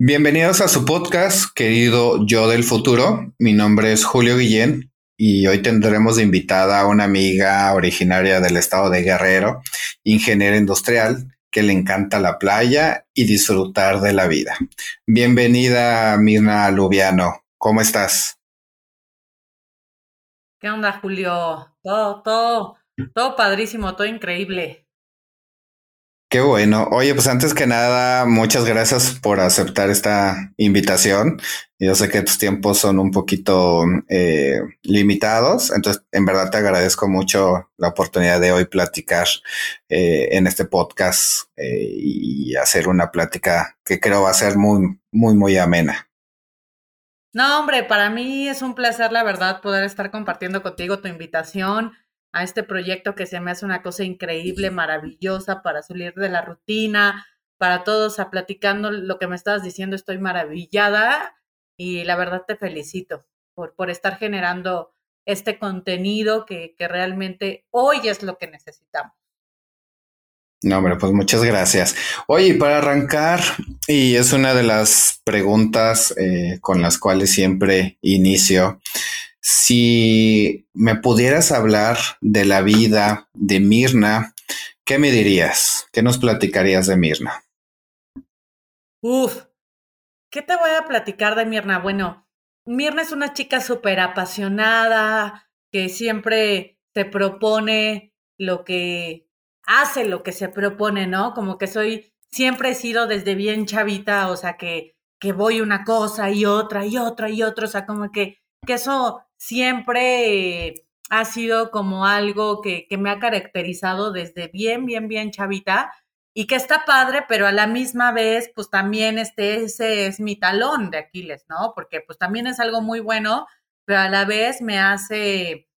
Bienvenidos a su podcast, querido Yo del Futuro. Mi nombre es Julio Guillén y hoy tendremos de invitada a una amiga originaria del estado de Guerrero, ingeniera industrial, que le encanta la playa y disfrutar de la vida. Bienvenida, Mirna Lubiano. ¿Cómo estás? ¿Qué onda, Julio? Todo, todo, todo padrísimo, todo increíble. Qué bueno. Oye, pues antes que nada, muchas gracias por aceptar esta invitación. Yo sé que tus tiempos son un poquito eh, limitados, entonces en verdad te agradezco mucho la oportunidad de hoy platicar eh, en este podcast eh, y hacer una plática que creo va a ser muy, muy, muy amena. No, hombre, para mí es un placer, la verdad, poder estar compartiendo contigo tu invitación a este proyecto que se me hace una cosa increíble, maravillosa para salir de la rutina, para todos, a platicando lo que me estabas diciendo, estoy maravillada y la verdad te felicito por, por estar generando este contenido que, que realmente hoy es lo que necesitamos. No, hombre, pues muchas gracias. Oye, para arrancar, y es una de las preguntas eh, con las cuales siempre inicio, si me pudieras hablar de la vida de Mirna, ¿qué me dirías? ¿Qué nos platicarías de Mirna? Uf, ¿qué te voy a platicar de Mirna? Bueno, Mirna es una chica súper apasionada, que siempre se propone lo que hace, lo que se propone, ¿no? Como que soy, siempre he sido desde bien chavita, o sea, que, que voy una cosa y otra y otra y otra, o sea, como que, que eso siempre ha sido como algo que, me ha caracterizado desde bien, bien, bien chavita y que está padre, pero a la misma vez, pues también este, ese es mi talón de Aquiles, ¿no? Porque pues también es algo muy bueno, pero a la vez me hace,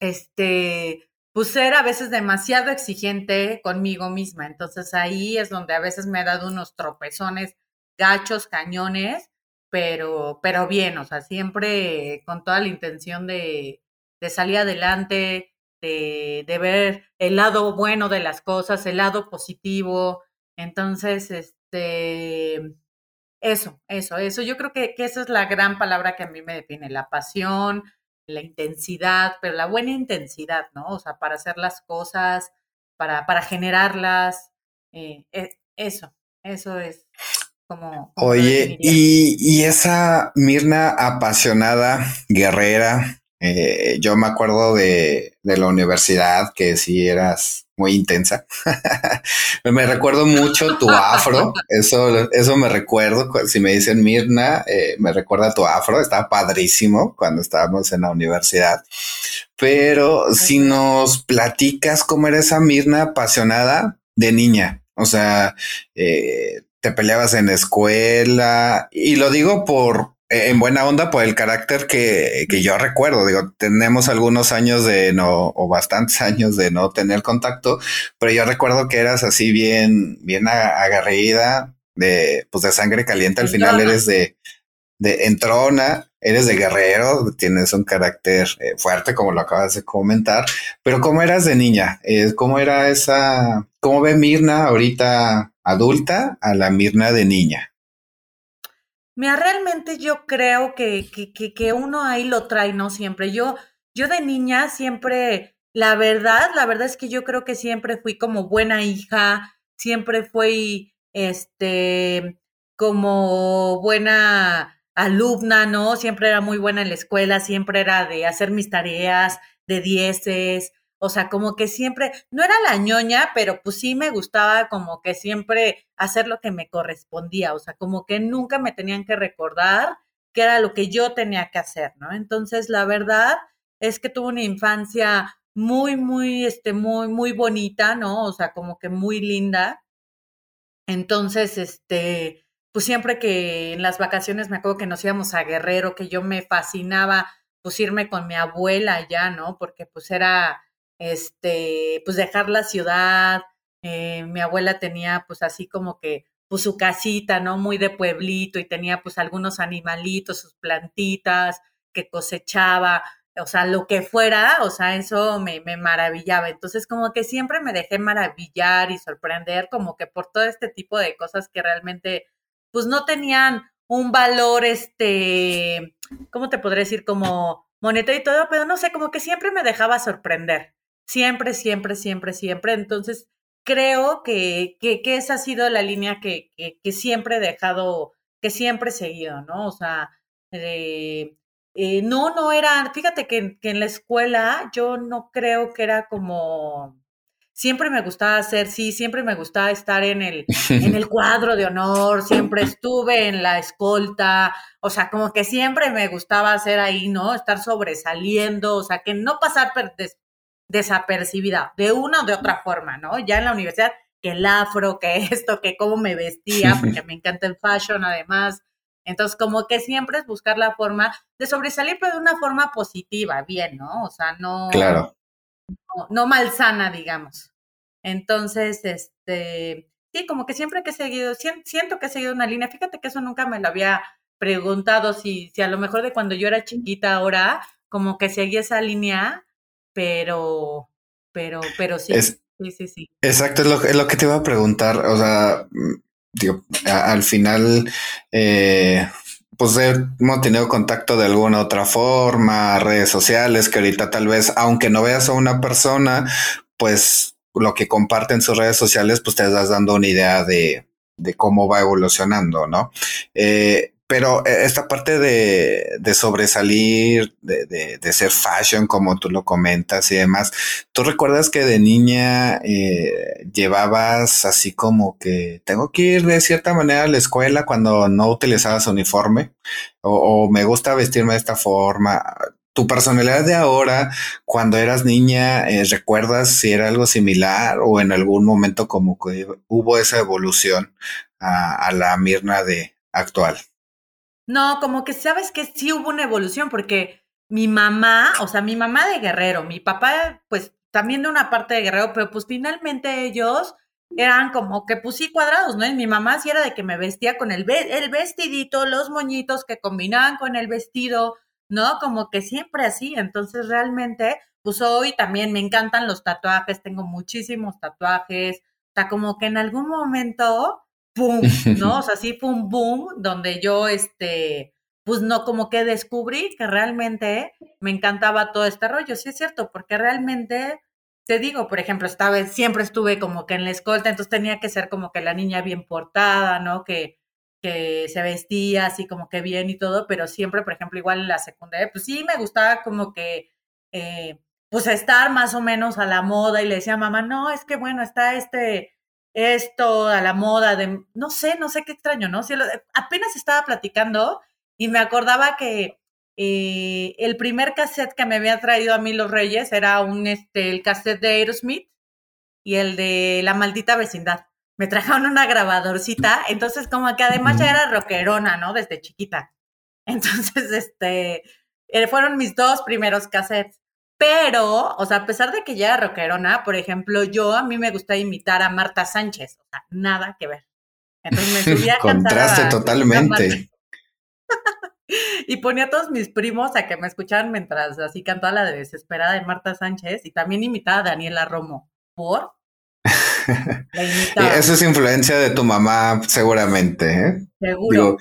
este, pues ser a veces demasiado exigente conmigo misma. Entonces ahí es donde a veces me he dado unos tropezones gachos, cañones, pero, pero bien, o sea, siempre con toda la intención de, de salir adelante, de, de, ver el lado bueno de las cosas, el lado positivo. Entonces, este, eso, eso, eso, yo creo que, que esa es la gran palabra que a mí me define, la pasión, la intensidad, pero la buena intensidad, ¿no? O sea, para hacer las cosas, para, para generarlas, eh, e, eso, eso es. Oye, y, esa Mirna apasionada, guerrera, eh, yo me acuerdo de, la universidad que sí eras muy intensa. me recuerdo mucho tu afro, eso, eso me recuerdo, si me dicen Mirna, eh, me recuerda tu afro, estaba padrísimo cuando estábamos en la universidad. Pero si nos platicas cómo era esa Mirna apasionada de niña, o sea, eh, te peleabas en escuela y lo digo por en buena onda por el carácter que, que, yo recuerdo. Digo, tenemos algunos años de no, o bastantes años de no tener contacto, pero yo recuerdo que eras así bien, bien agarrida, de, pues de sangre caliente. Al final eres de, de entrona, eres de guerrero, tienes un carácter eh, fuerte, como lo acabas de comentar. Pero ¿cómo eras de niña? Eh, ¿Cómo era esa, cómo ve Mirna ahorita adulta a la Mirna de niña? Mira, realmente yo creo que, que, que, uno ahí lo trae, ¿no? Siempre. Yo, yo de niña siempre, la verdad, la verdad es que yo creo que siempre fui como buena hija, siempre fui, este, como buena alumna, ¿no? Siempre era muy buena en la escuela, siempre era de hacer mis tareas, de dieces, o sea, como que siempre, no era la ñoña, pero pues sí me gustaba como que siempre hacer lo que me correspondía, o sea, como que nunca me tenían que recordar que era lo que yo tenía que hacer, ¿no? Entonces, la verdad es que tuve una infancia muy, muy, este, muy, muy bonita, ¿no? O sea, como que muy linda. Entonces, este, pues siempre que en las vacaciones me acuerdo que nos íbamos a Guerrero, que yo me fascinaba pues irme con mi abuela allá, ¿no? Porque pues era este, pues dejar la ciudad. Eh, mi abuela tenía pues así como que pues su casita, ¿no? Muy de pueblito y tenía pues algunos animalitos, sus plantitas que cosechaba, o sea, lo que fuera, o sea, eso me, me maravillaba. Entonces como que siempre me dejé maravillar y sorprender como que por todo este tipo de cosas que realmente pues no tenían un valor, este, ¿cómo te podré decir? Como monetario y todo, pero no sé, como que siempre me dejaba sorprender. Siempre, siempre, siempre, siempre. Entonces, creo que, que, que esa ha sido la línea que, que, siempre he dejado, que siempre he seguido, ¿no? O sea, eh, eh, no, no era, fíjate que, que en la escuela yo no creo que era como siempre me gustaba hacer, sí, siempre me gustaba estar en el, en el cuadro de honor, siempre estuve en la escolta, o sea, como que siempre me gustaba hacer ahí, ¿no? Estar sobresaliendo, o sea, que no pasar desapercibida de una o de otra forma, ¿no? Ya en la universidad, que el afro, que esto, que cómo me vestía, porque me encanta el fashion además. Entonces, como que siempre es buscar la forma de sobresalir, pero de una forma positiva, bien, ¿no? O sea, no, claro no, malsana, digamos. Entonces, este, sí, como que siempre que he seguido, siento que he seguido una línea, fíjate que eso nunca me lo había preguntado, si, si a lo mejor de cuando yo era chiquita ahora, como que seguía esa línea, pero, pero, pero sí. sí, sí, sí. Exacto, es lo, es lo que te iba a preguntar, o sea, mm, digo, al final, eh, pues hemos tenido contacto de alguna otra forma, redes sociales, que ahorita tal vez, aunque no veas a una persona, pues lo que comparte en sus redes sociales, pues te estás dando una idea de, de cómo va evolucionando, ¿no? Eh, pero eh, esta parte de, de sobresalir, de, de, ser fashion, como tú lo comentas y demás, ¿tú recuerdas que de niña eh, llevabas así como que tengo que ir de cierta manera a la escuela cuando no utilizabas uniforme? O, me gusta vestirme de esta forma. Tu personalidad de ahora, cuando eras niña, eh, ¿recuerdas si era algo similar o en algún momento como que hubo esa evolución a la Mirna de actual? No, como que sabes que sí hubo una evolución, porque mi mamá, o sea, mi mamá de guerrero, mi papá, pues también de una parte de guerrero, pero pues finalmente ellos eran como que pues sí cuadrados, ¿no? Y mi mamá sí era de que me vestía con el, el vestidito, los moñitos que combinaban con el vestido, ¿no? Como que siempre así. Entonces realmente, pues hoy también me encantan los tatuajes, tengo muchísimos tatuajes. O sea, como que en algún momento pum, ¿no? O sea, sí fue un boom donde yo, este, pues no, como que descubrí que realmente me encantaba todo este rollo. Sí es cierto, porque realmente, te digo, por ejemplo, esta vez siempre estuve como que en la escolta, entonces tenía que ser como que la niña bien portada, ¿no? Que, que se vestía así como que bien y todo, pero siempre, por ejemplo, igual en la secundaria, pues sí me gustaba como que, eh, pues estar más o menos a la moda y le decía a mamá, no, es que bueno, está este esto a la moda de, no sé, no sé qué extraño, ¿no? Si apenas estaba platicando y me acordaba que eh, el primer cassette que me había traído a mí los Reyes era un, este, el cassette de Aerosmith y el de La Maldita Vecindad. Me trajeron una grabadorcita, entonces como que además ya era rockerona, ¿no? Desde chiquita. Entonces, este, eh, fueron mis dos primeros cassettes. Pero, o sea, a pesar de que ya era rockerona, por ejemplo, yo a mí me gusta imitar a Marta Sánchez, o sea, nada que ver. Entonces me subía a Contraste totalmente. y ponía a todos mis primos a que me escucharan mientras así cantaba la de desesperada de Marta Sánchez y también imitaba a Daniela Romo. ¿Por? Eso es influencia de tu mamá, seguramente. ¿eh? Seguro.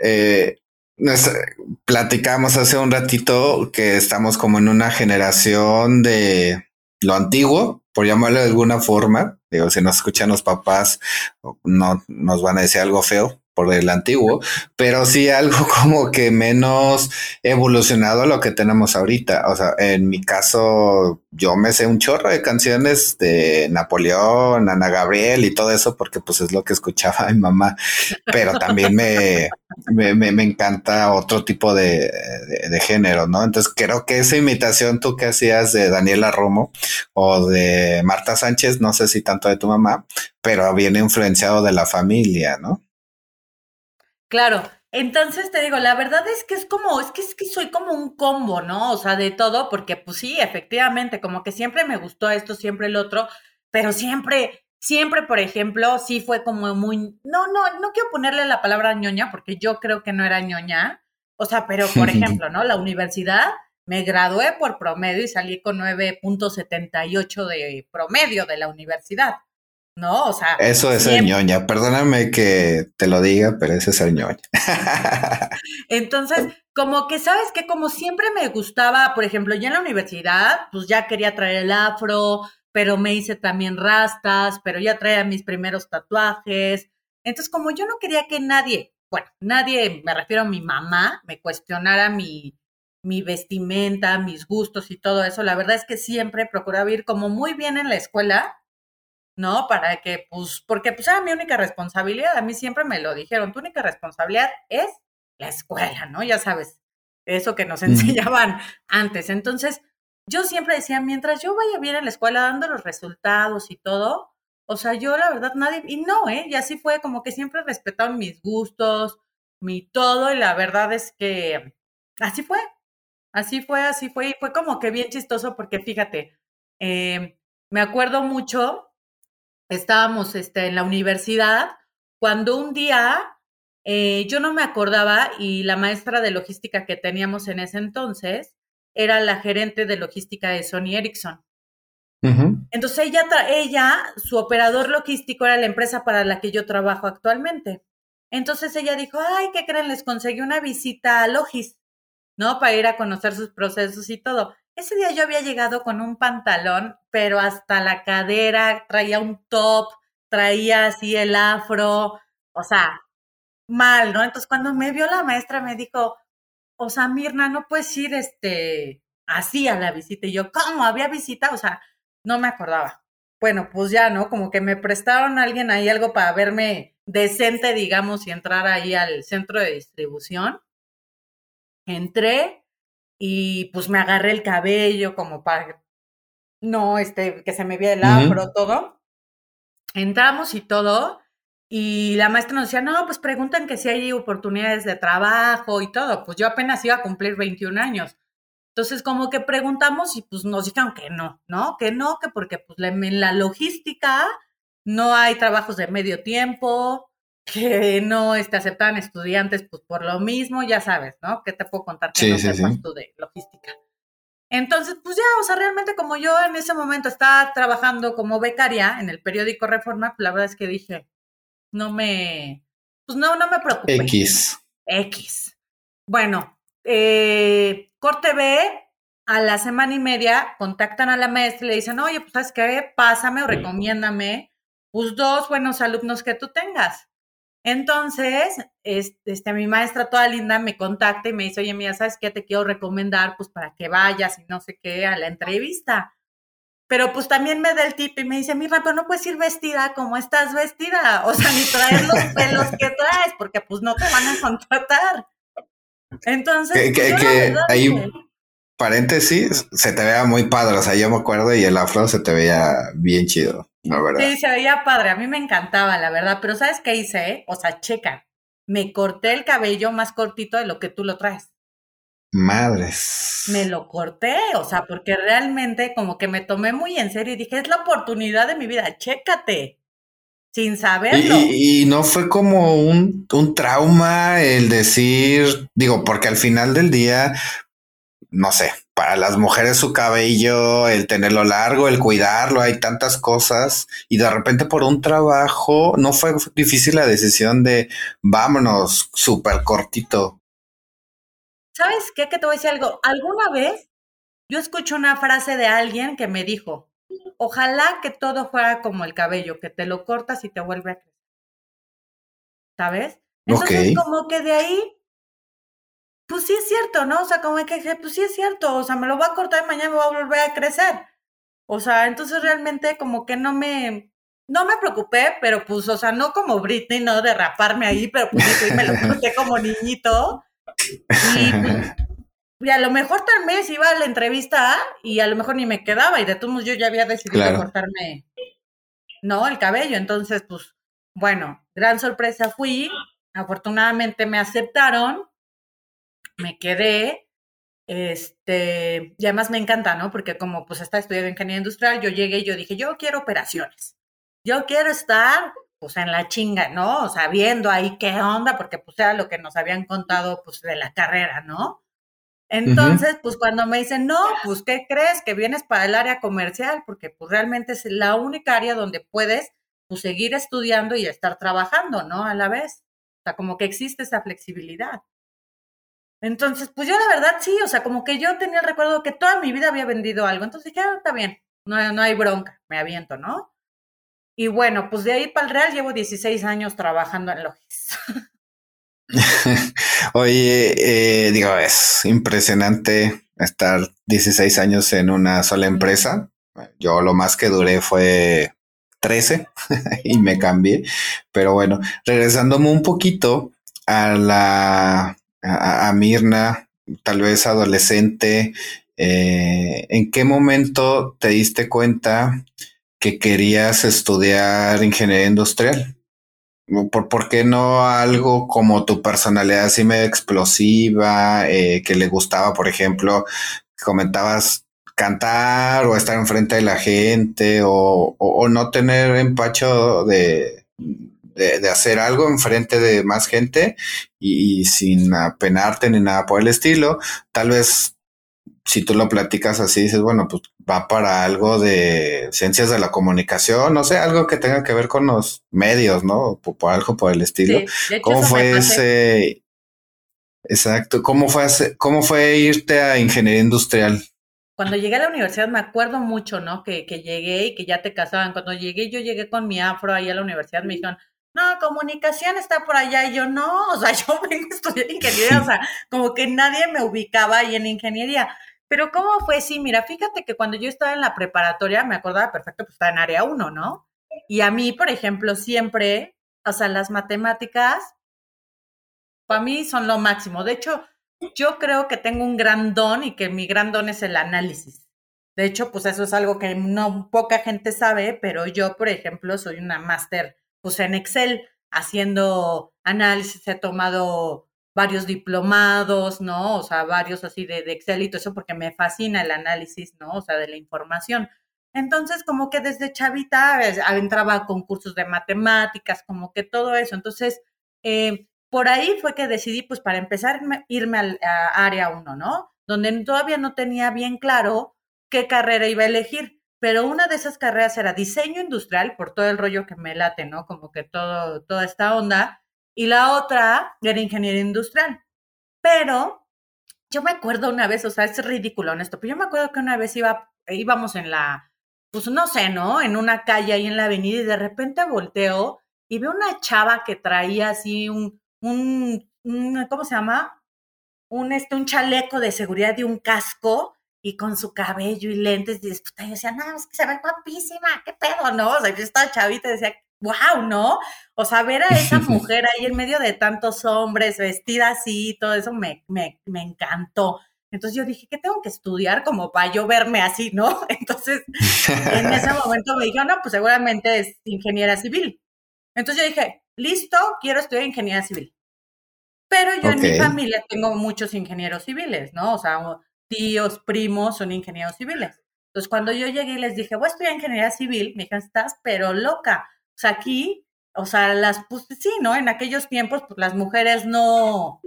eh, nos platicamos hace un ratito que estamos como en una generación de lo antiguo, por llamarlo de alguna forma. Digo, si nos escuchan los papás, no nos van a decir algo feo, por el antiguo, pero sí algo como que menos evolucionado a lo que tenemos ahorita. O sea, en mi caso, yo me sé un chorro de canciones de Napoleón, Ana Gabriel y todo eso, porque pues es lo que escuchaba mi mamá, pero también me, me, me, encanta otro tipo de, de, género, ¿no? Entonces creo que esa imitación tú que hacías de Daniela Romo o de Marta Sánchez, no sé si tanto de tu mamá, pero viene influenciado de la familia, ¿no? Claro, entonces te digo, la verdad es que es como, es que es que soy como un combo, ¿no? O sea, de todo, porque pues sí, efectivamente, como que siempre me gustó esto, siempre el otro, pero siempre, siempre, por ejemplo, sí fue como muy, no, no, no quiero ponerle la palabra ñoña, porque yo creo que no era ñoña, o sea, pero por ejemplo, ¿no? La universidad, me gradué por promedio y salí con 9.78 de promedio de la universidad. ¿No? O sea. Eso es ser ñoña. Perdóname que te lo diga, pero eso es ser ñoña. Entonces, como que sabes que como siempre me gustaba, por ejemplo, ya en la universidad, pues ya quería traer el afro, pero me hice también rastas, pero ya traía mis primeros tatuajes. Entonces, como yo no quería que nadie, bueno, nadie, me refiero a mi mamá, me cuestionara mi, mi vestimenta, mis gustos y todo eso, la verdad es que siempre procuraba ir como muy bien en la escuela, ¿no? Para que, pues, porque pues era mi única responsabilidad, a mí siempre me lo dijeron, tu única responsabilidad es la escuela, ¿no? Ya sabes, eso que nos enseñaban antes. Entonces, yo siempre decía, mientras yo vaya bien en la escuela dando los resultados y todo, o sea, yo la verdad nadie, y no, ¿eh? Y así fue como que siempre respetaron mis gustos, mi todo, y la verdad es que así fue, así fue, así fue, y fue como que bien chistoso porque fíjate, eh, me acuerdo mucho, estábamos este, en la universidad, cuando un día eh, yo no me acordaba y la maestra de logística que teníamos en ese entonces, era la gerente de logística de Sony Ericsson. Entonces ella, ella, su operador logístico era la empresa para la que yo trabajo actualmente. Entonces ella dijo, ay, ¿qué creen? Les conseguí una visita a Logis, ¿no? Para ir a conocer sus procesos y todo. Ese día yo había llegado con un pantalón, pero hasta la cadera, traía un top, traía así el afro, o sea, mal, ¿no? Entonces cuando me vio la maestra me dijo, o sea, Mirna, no puedes ir este, así a la visita. Y yo, ¿cómo? ¿Había visita? O sea, no me acordaba. Bueno, pues ya, ¿no? Como que me prestaron a alguien ahí algo para verme decente, digamos, y entrar ahí al centro de distribución. Entré y pues me agarré el cabello como para, no, este, que se me viera el afro, todo. Entramos y todo. Y la maestra nos decía, no, pues preguntan que si hay oportunidades de trabajo y todo. Pues yo apenas iba a cumplir 21 años. Entonces, como que preguntamos y pues nos dijeron que no, ¿no? Que no, que porque pues en la logística no hay trabajos de medio tiempo, que no este, aceptan estudiantes pues por lo mismo, ya sabes, ¿no? ¿Qué te puedo contar que no sepas tú de logística? Entonces, pues ya, o sea, realmente como yo en ese momento estaba trabajando como becaria en el periódico Reforma, pues la verdad es que dije, no me, pues no, no me preocupé. X. X. Bueno, eh, corte B, a la semana y media contactan a la maestra y le dicen, oye, pues sabes qué, pásame o recomiéndame, pues dos buenos alumnos que tú tengas. Entonces, este, mi maestra toda linda me contacta y me dice, oye, mira, ¿sabes qué? Te quiero recomendar, pues, para que vayas y no sé qué, a la entrevista pero pues también me da el tip y me dice, mira, pero no puedes ir vestida como estás vestida, o sea, ni traer los pelos que traes, porque pues no te van a contratar. Entonces, que, pues, ahí, paréntesis, se te veía muy padre, o sea, yo me acuerdo y el afro se te veía bien chido, ¿no verdad? Sí, se veía padre, a mí me encantaba, la verdad, pero ¿sabes qué hice? O sea, checa, me corté el cabello más cortito de lo que tú lo traes. Madres. Me lo corté, o sea, porque realmente como que me tomé muy en serio y dije, es la oportunidad de mi vida, chécate, sin saberlo. Y, no fue como un, un, trauma el decir, digo, porque al final del día, no sé, para las mujeres su cabello, el tenerlo largo, el cuidarlo, hay tantas cosas y de repente por un trabajo no fue difícil la decisión de vámonos súper cortito. ¿Sabes qué? Que te voy a decir algo. Alguna vez yo escuché una frase de alguien que me dijo, ojalá que todo fuera como el cabello, que te lo cortas y te vuelve a crecer. ¿Sabes? Entonces, como que de ahí, pues sí es cierto, ¿no? O sea, como que, pues sí es cierto, o sea, me lo voy a cortar y mañana me va a volver a crecer. O sea, entonces realmente como que no me, no me preocupé, pero pues, o sea, no como Britney, no derraparme ahí, pero pues sí, me lo corté como niñito. Y, a lo mejor tal vez iba a la entrevista y a lo mejor ni me quedaba y de todos modos yo ya había decidido cortarme, ¿no? El cabello. Entonces, pues, bueno, gran sorpresa fui. Afortunadamente me aceptaron, me quedé, este, y además me encanta, ¿no? Porque como pues está estudiando ingeniería industrial, yo llegué y yo dije, yo quiero operaciones. Yo quiero estar pues en la chinga, ¿no? O sea, viendo ahí qué onda, porque pues era lo que nos habían contado pues de la carrera, ¿no? Entonces, pues cuando me dicen, no, pues ¿qué crees? Que vienes para el área comercial, porque pues realmente es la única área donde puedes pues seguir estudiando y estar trabajando, ¿no? A la vez. O sea, como que existe esa flexibilidad. Entonces, pues yo la verdad sí, o sea, como que yo tenía el recuerdo que toda mi vida había vendido algo. Entonces dije, ah, está bien, no, no hay bronca, me aviento, ¿no? Y bueno, pues de ahí para el Real llevo 16 años trabajando en Logis. Oye, eh, digo, es impresionante estar 16 años en una sola empresa. Yo lo más que duré fue 13 y me cambié. Pero bueno, regresándome un poquito a la a, Mirna, tal vez adolescente, eh, ¿en qué momento te diste cuenta que querías estudiar ingeniería industrial? ¿Por, ¿Por, qué no algo como tu personalidad así medio explosiva, eh, que le gustaba, por ejemplo, comentabas cantar o estar enfrente de la gente o, o, no tener empacho de, de, hacer algo enfrente de más gente y, sin apenarte ni nada por el estilo? Tal vez si tú lo platicas así, dices, bueno, pues va para algo de ciencias de la comunicación, no sé, algo que tenga que ver con los medios, ¿no? Por, algo por el estilo. ¿Cómo fue ese? Exacto. ¿Cómo fue, ¿Cómo fue irte a ingeniería industrial? Cuando llegué a la universidad me acuerdo mucho, ¿no? Que, que llegué y que ya te casaban. Cuando llegué, yo llegué con mi afro ahí a la universidad, me dijeron, no, comunicación está por allá. Y yo, no, o sea, yo vengo a estudiar ingeniería, o sea, como que nadie me ubicaba ahí en ingeniería. Pero ¿cómo fue? Sí, mira, fíjate que cuando yo estaba en la preparatoria, me acordaba perfecto, pues estaba en área 1, ¿no? Y a mí, por ejemplo, siempre, o sea, las matemáticas, para mí son lo máximo. De hecho, yo creo que tengo un gran don y que mi gran don es el análisis. De hecho, pues eso es algo que no poca gente sabe, pero yo, por ejemplo, soy una máster, pues en Excel, haciendo análisis, he tomado varios diplomados, ¿no? O sea, varios así de, Excel y todo eso, porque me fascina el análisis, ¿no? O sea, de la información. Entonces, como que desde chavita entraba a concursos de matemáticas, como que todo eso. Entonces, eh, por ahí fue que decidí, pues, para empezar, irme al, área 1, ¿no? Donde todavía no tenía bien claro qué carrera iba a elegir. Pero una de esas carreras era diseño industrial, por todo el rollo que me late, ¿no? Como que todo, toda esta onda y la otra era ingeniería industrial. Pero yo me acuerdo una vez, o sea, es ridículo esto, pero yo me acuerdo que una vez iba, íbamos en la, pues no sé, ¿no? En una calle ahí en la avenida y de repente volteo y veo una chava que traía así un, un, ¿cómo se llama? Un, este, un chaleco de seguridad y un casco y con su cabello y lentes, y yo decía, no, es que se ve guapísima, qué pedo, ¿no? O sea, yo estaba chavita y decía, wow, ¿no? O sea, ver a esa mujer ahí en medio de tantos hombres, vestida así, todo eso me, me, me encantó. Entonces yo dije, ¿qué tengo que estudiar como para yo verme así, no? Entonces, en ese momento me dijo, no, pues seguramente es ingeniera civil. Entonces yo dije, listo, quiero estudiar ingeniería civil. Pero yo en mi familia tengo muchos ingenieros civiles, ¿no? O sea, tíos, primos son ingenieros civiles. Entonces, cuando yo llegué y les dije, voy a estudiar ingeniería civil, me dijeron, estás pero loca. O sea, aquí, o sea, las, pues sí, ¿no? En aquellos tiempos, pues las mujeres no,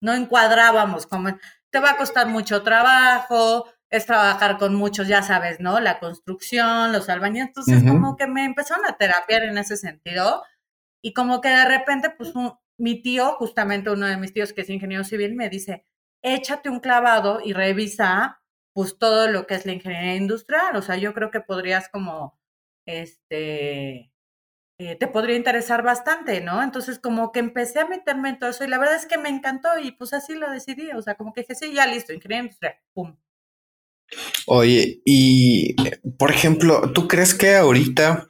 no encuadrábamos como, te va a costar mucho trabajo, es trabajar con muchos, ya sabes, ¿no? La construcción, los albañiles, entonces como que me empezaron a terapiar en ese sentido y como que de repente, pues mi tío, justamente uno de mis tíos que es ingeniero civil, me dice, échate un clavado y revisa pues todo lo que es la ingeniería industrial, o sea, yo creo que podrías como, este, eh, te podría interesar bastante, ¿no? Entonces como que empecé a meterme en todo eso y la verdad es que me encantó y pues así lo decidí, o sea, como que dije, sí, ya listo, ingeniería industrial, pum. Oye, y por ejemplo, ¿tú crees que ahorita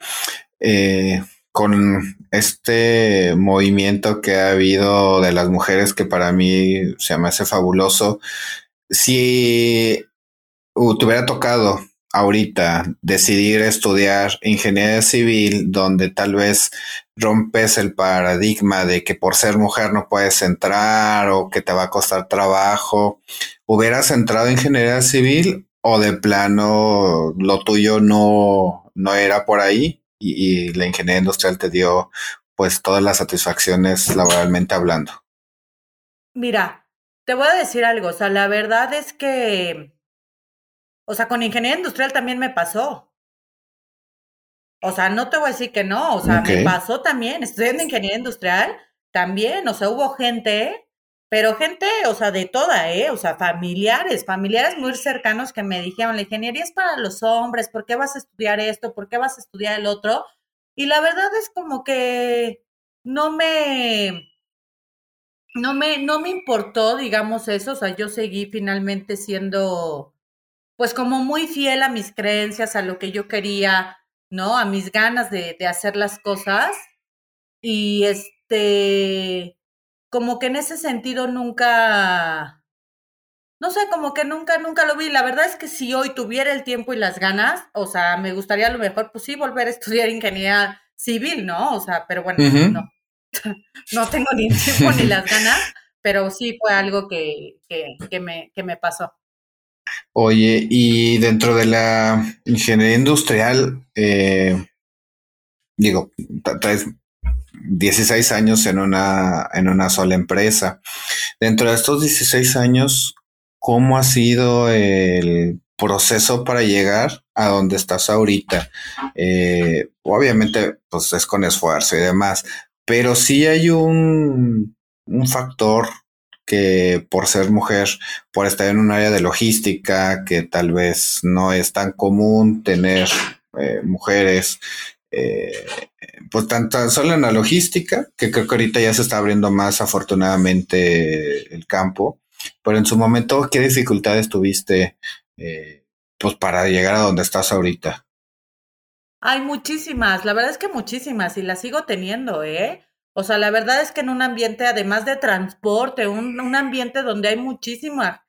eh, con este movimiento que ha habido de las mujeres que para mí se me hace fabuloso, si te hubiera tocado ahorita decidir estudiar ingeniería civil, donde tal vez rompes el paradigma de que por ser mujer no puedes entrar o que te va a costar trabajo, ¿hubieras entrado en ingeniería civil o de plano lo tuyo no, no era por ahí y, y la ingeniería industrial te dio pues todas las satisfacciones laboralmente hablando? Mira, te voy a decir algo, o sea, la verdad es que o sea, con ingeniería industrial también me pasó. O sea, no te voy a decir que no, o sea, me pasó también, estudiando ingeniería industrial, también, o sea, hubo gente, pero gente, o sea, de toda, ¿eh? O sea, familiares, familiares muy cercanos que me dijeron, la ingeniería es para los hombres, ¿por qué vas a estudiar esto? ¿Por qué vas a estudiar el otro? Y la verdad es como que no me, no me, no me importó, digamos eso, o sea, yo seguí finalmente siendo, pues como muy fiel a mis creencias, a lo que yo quería, ¿no? A mis ganas de, de hacer las cosas. Y este, como que en ese sentido nunca, no sé, como que nunca, nunca lo vi. La verdad es que si hoy tuviera el tiempo y las ganas, o sea, me gustaría a lo mejor, pues sí, volver a estudiar ingeniería civil, ¿no? O sea, pero bueno, no. no tengo ni tiempo ni las ganas, pero sí fue algo que, que, me, que me pasó. Oye, y dentro de la ingeniería industrial, eh, digo, traes 16 años en una, en una sola empresa. Dentro de estos 16 años, ¿cómo ha sido el proceso para llegar a donde estás ahorita? Eh, obviamente, pues es con esfuerzo y demás, pero sí hay un, un factor que por ser mujer, por estar en un área de logística, que tal vez no es tan común tener eh, mujeres, eh, pues tanto solo en la logística, que creo que ahorita ya se está abriendo más afortunadamente el campo, pero en su momento, ¿qué dificultades tuviste eh, pues para llegar a donde estás ahorita? Hay muchísimas, la verdad es que muchísimas y las sigo teniendo, ¿eh? O sea, la verdad es que en un ambiente, además de transporte, un, un ambiente donde hay muchísima,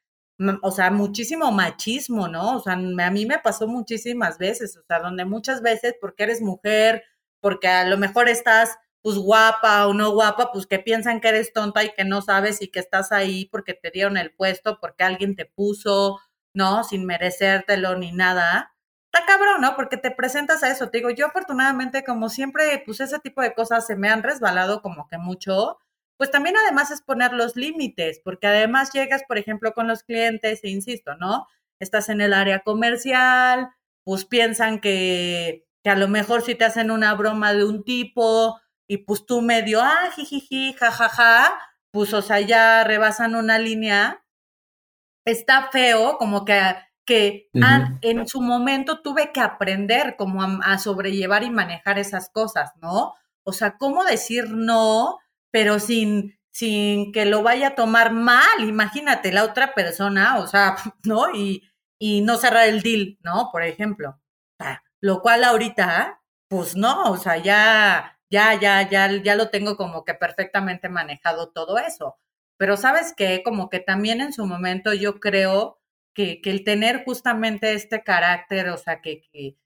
o sea, muchísimo machismo, ¿no? O sea, a mí me pasó muchísimas veces, o sea, donde muchas veces, porque eres mujer, porque a lo mejor estás, pues guapa o no guapa, pues que piensan que eres tonta y que no sabes y que estás ahí porque te dieron el puesto, porque alguien te puso, ¿no? Sin merecértelo ni nada está cabrón, ¿no? Porque te presentas a eso. Te digo, yo afortunadamente, como siempre, pues ese tipo de cosas se me han resbalado como que mucho. Pues también además es poner los límites, porque además llegas, por ejemplo, con los clientes, e insisto, ¿no? Estás en el área comercial, pues piensan que, que a lo mejor si te hacen una broma de un tipo y pues tú medio, ah, jijiji, jajaja, pues o sea, ya rebasan una línea. Está feo, como que que en su momento tuve que aprender como a, sobrellevar y manejar esas cosas, ¿no? O sea, cómo decir no, pero sin, sin que lo vaya a tomar mal, imagínate, la otra persona, o sea, ¿no? Y, y no cerrar el deal, ¿no? Por ejemplo. lo cual ahorita, pues no, o sea, ya, ya, ya, ya, ya lo tengo como que perfectamente manejado todo eso. Pero sabes qué, como que también en su momento yo creo que, el tener justamente este carácter, o sea, que, que,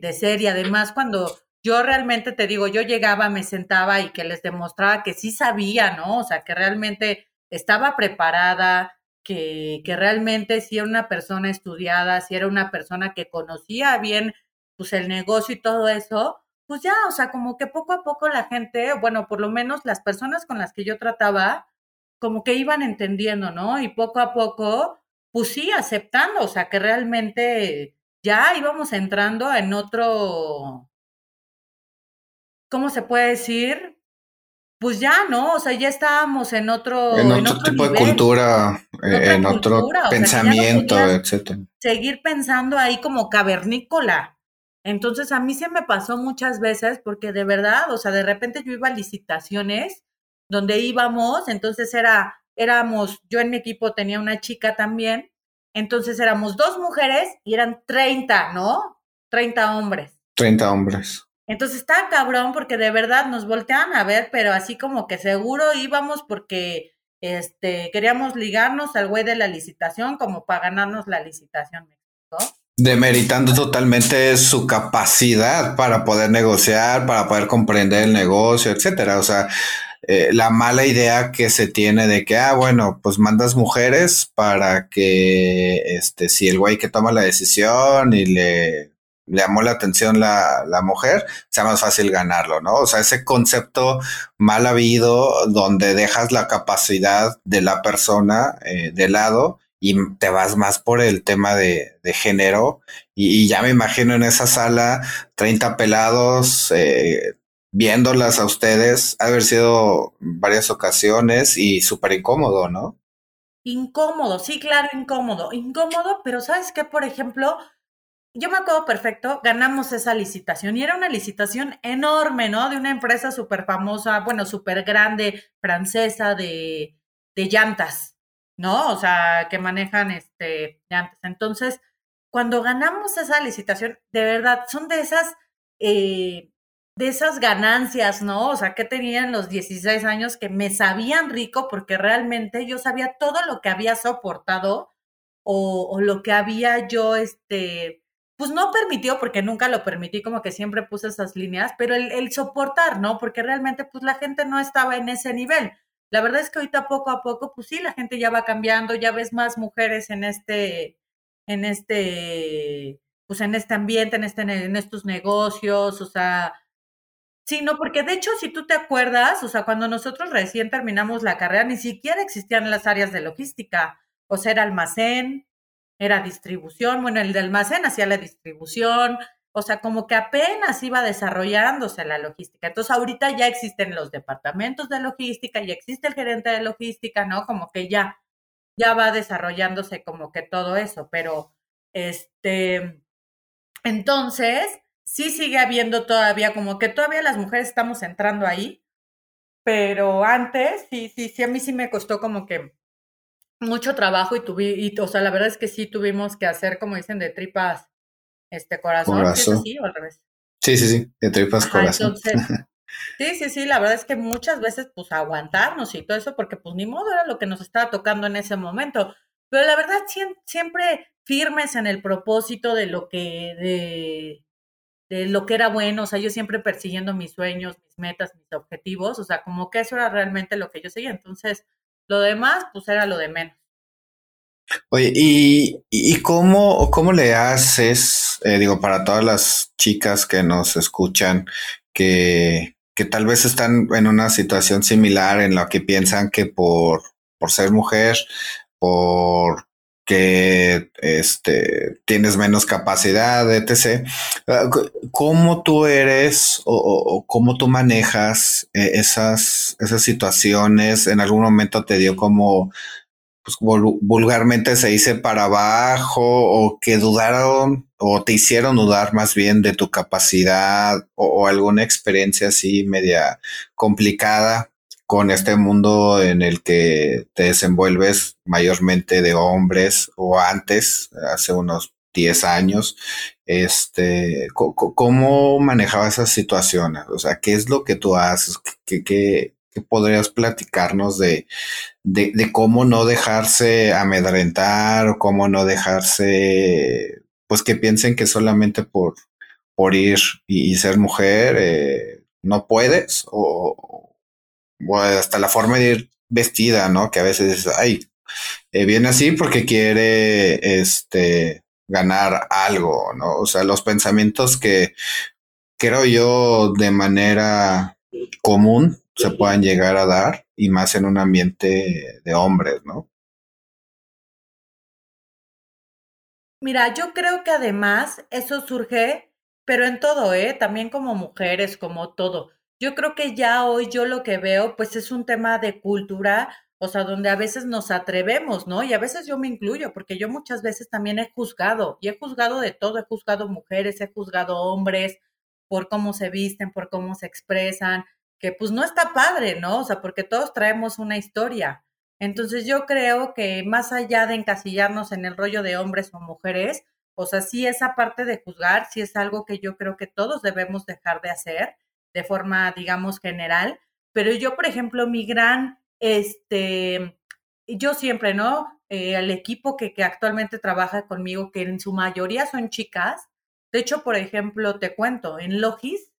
de ser y además cuando yo realmente te digo, yo llegaba, me sentaba y que les demostraba que sí sabía, ¿no? O sea, que realmente estaba preparada, que, que realmente si era una persona estudiada, si era una persona que conocía bien pues el negocio y todo eso, pues ya, o sea, como que poco a poco la gente, bueno, por lo menos las personas con las que yo trataba, como que iban entendiendo, ¿no? Y poco a poco, pues sí, aceptando, o sea, que realmente ya íbamos entrando en otro, ¿cómo se puede decir? Pues ya, ¿no? O sea, ya estábamos en otro... En otro, tipo de cultura, en otro pensamiento, etcétera. Seguir pensando ahí como cavernícola. Entonces, a mí se me pasó muchas veces porque de verdad, o sea, de repente yo iba a licitaciones donde íbamos, entonces era éramos, yo en mi equipo tenía una chica también, entonces éramos dos mujeres y eran 30, ¿no? 30 hombres. 30 hombres. Entonces estaba cabrón porque de verdad nos volteaban a ver, pero así como que seguro íbamos porque este queríamos ligarnos al güey de la licitación como para ganarnos la licitación, ¿no? Demeritando totalmente su capacidad para poder negociar, para poder comprender el negocio, etcétera. O sea, eh, la mala idea que se tiene de que, ah, bueno, pues mandas mujeres para que, este, si el güey que toma la decisión y le, llamó la atención la, la, mujer, sea más fácil ganarlo, ¿no? O sea, ese concepto mal habido donde dejas la capacidad de la persona eh, de lado y te vas más por el tema de, género y, ya me imagino en esa sala 30 pelados eh, viéndolas a ustedes, ha haber sido varias ocasiones y súper incómodo, ¿no? Incómodo, sí, claro, incómodo, incómodo, pero sabes qué, por ejemplo, yo me acuerdo perfecto, ganamos esa licitación y era una licitación enorme, ¿no? De una empresa súper famosa, bueno, súper grande, francesa de, de llantas, ¿no? O sea, que manejan este llantas. Entonces, cuando ganamos esa licitación, de verdad, son de esas, eh, de esas ganancias, ¿no? O sea, que tenían los 16 años que me sabían rico porque realmente yo sabía todo lo que había soportado o, o lo que había yo, este, pues no permitió, porque nunca lo permití, como que siempre puse esas líneas, pero el, el, soportar, ¿no? Porque realmente, pues la gente no estaba en ese nivel. La verdad es que ahorita poco a poco, pues sí, la gente ya va cambiando, ya ves más mujeres en este, en este, pues en este ambiente, en este, en estos negocios, o sea, sí, no, porque de hecho, si tú te acuerdas, o sea, cuando nosotros recién terminamos la carrera, ni siquiera existían las áreas de logística, o sea, era almacén, era distribución, bueno, el de almacén hacía la distribución, o sea, como que apenas iba desarrollándose la logística. Entonces, ahorita ya existen los departamentos de logística, ya existe el gerente de logística, ¿no? Como que ya, ya va desarrollándose como que todo eso, pero este, entonces, sí sigue habiendo todavía, como que todavía las mujeres estamos entrando ahí, pero antes, sí, sí, sí, a mí sí me costó como que mucho trabajo y tuve, y, o sea, la verdad es que sí tuvimos que hacer, como dicen, de tripas este corazón, ¿sí o al revés? Sí, sí, sí, de tripas corazón. sí, sí, sí, la verdad es que muchas veces pues aguantarnos y todo eso, porque pues ni modo era lo que nos estaba tocando en ese momento. Pero la verdad siempre firmes en el propósito de lo que, de, de lo que era bueno, o sea, yo siempre persiguiendo mis sueños, mis metas, mis objetivos, o sea, como que eso era realmente lo que yo seguía. Entonces, lo demás, pues era lo de menos. Oye, ¿y, y cómo, cómo le haces, eh, digo, para todas las chicas que nos escuchan, que, que tal vez están en una situación similar en la que piensan que por, por ser mujer, por que este, tienes menos capacidad, etc. ¿Cómo tú eres o, cómo tú manejas eh, esas, esas situaciones? ¿En algún momento te dio como pues, vulgarmente se dice para abajo o que dudaron o te hicieron dudar más bien de tu capacidad o, alguna experiencia así media complicada con este mundo en el que te desenvuelves mayormente de hombres o antes, hace unos 10 años, este, ¿cómo manejaba esas situaciones? O sea, ¿qué es lo que tú haces? ¿Qué, podrías platicarnos de, de, cómo no dejarse amedrentar o cómo no dejarse, pues que piensen que solamente por, por ir y, ser mujer eh, no puedes o, hasta la forma de ir vestida, ¿no? Que a veces, ay, eh, viene así porque quiere, este, ganar algo, ¿no? O sea, los pensamientos que creo yo de manera común se puedan llegar a dar y más en un ambiente de hombres, ¿no? Mira, yo creo que además eso surge, pero en todo, ¿eh? También como mujeres, como todo. Yo creo que ya hoy yo lo que veo, pues es un tema de cultura, o sea, donde a veces nos atrevemos, ¿no? Y a veces yo me incluyo, porque yo muchas veces también he juzgado, y he juzgado de todo, he juzgado mujeres, he juzgado hombres por cómo se visten, por cómo se expresan, que pues no está padre, ¿no? O sea, porque todos traemos una historia. Entonces yo creo que más allá de encasillarnos en el rollo de hombres o mujeres, o sea, sí esa parte de juzgar, sí es algo que yo creo que todos debemos dejar de hacer de forma, digamos, general. Pero yo, por ejemplo, mi gran, este, yo siempre, ¿no? Eh, el equipo que, que actualmente trabaja conmigo, que en su mayoría son chicas. De hecho, por ejemplo, te cuento, en Logis,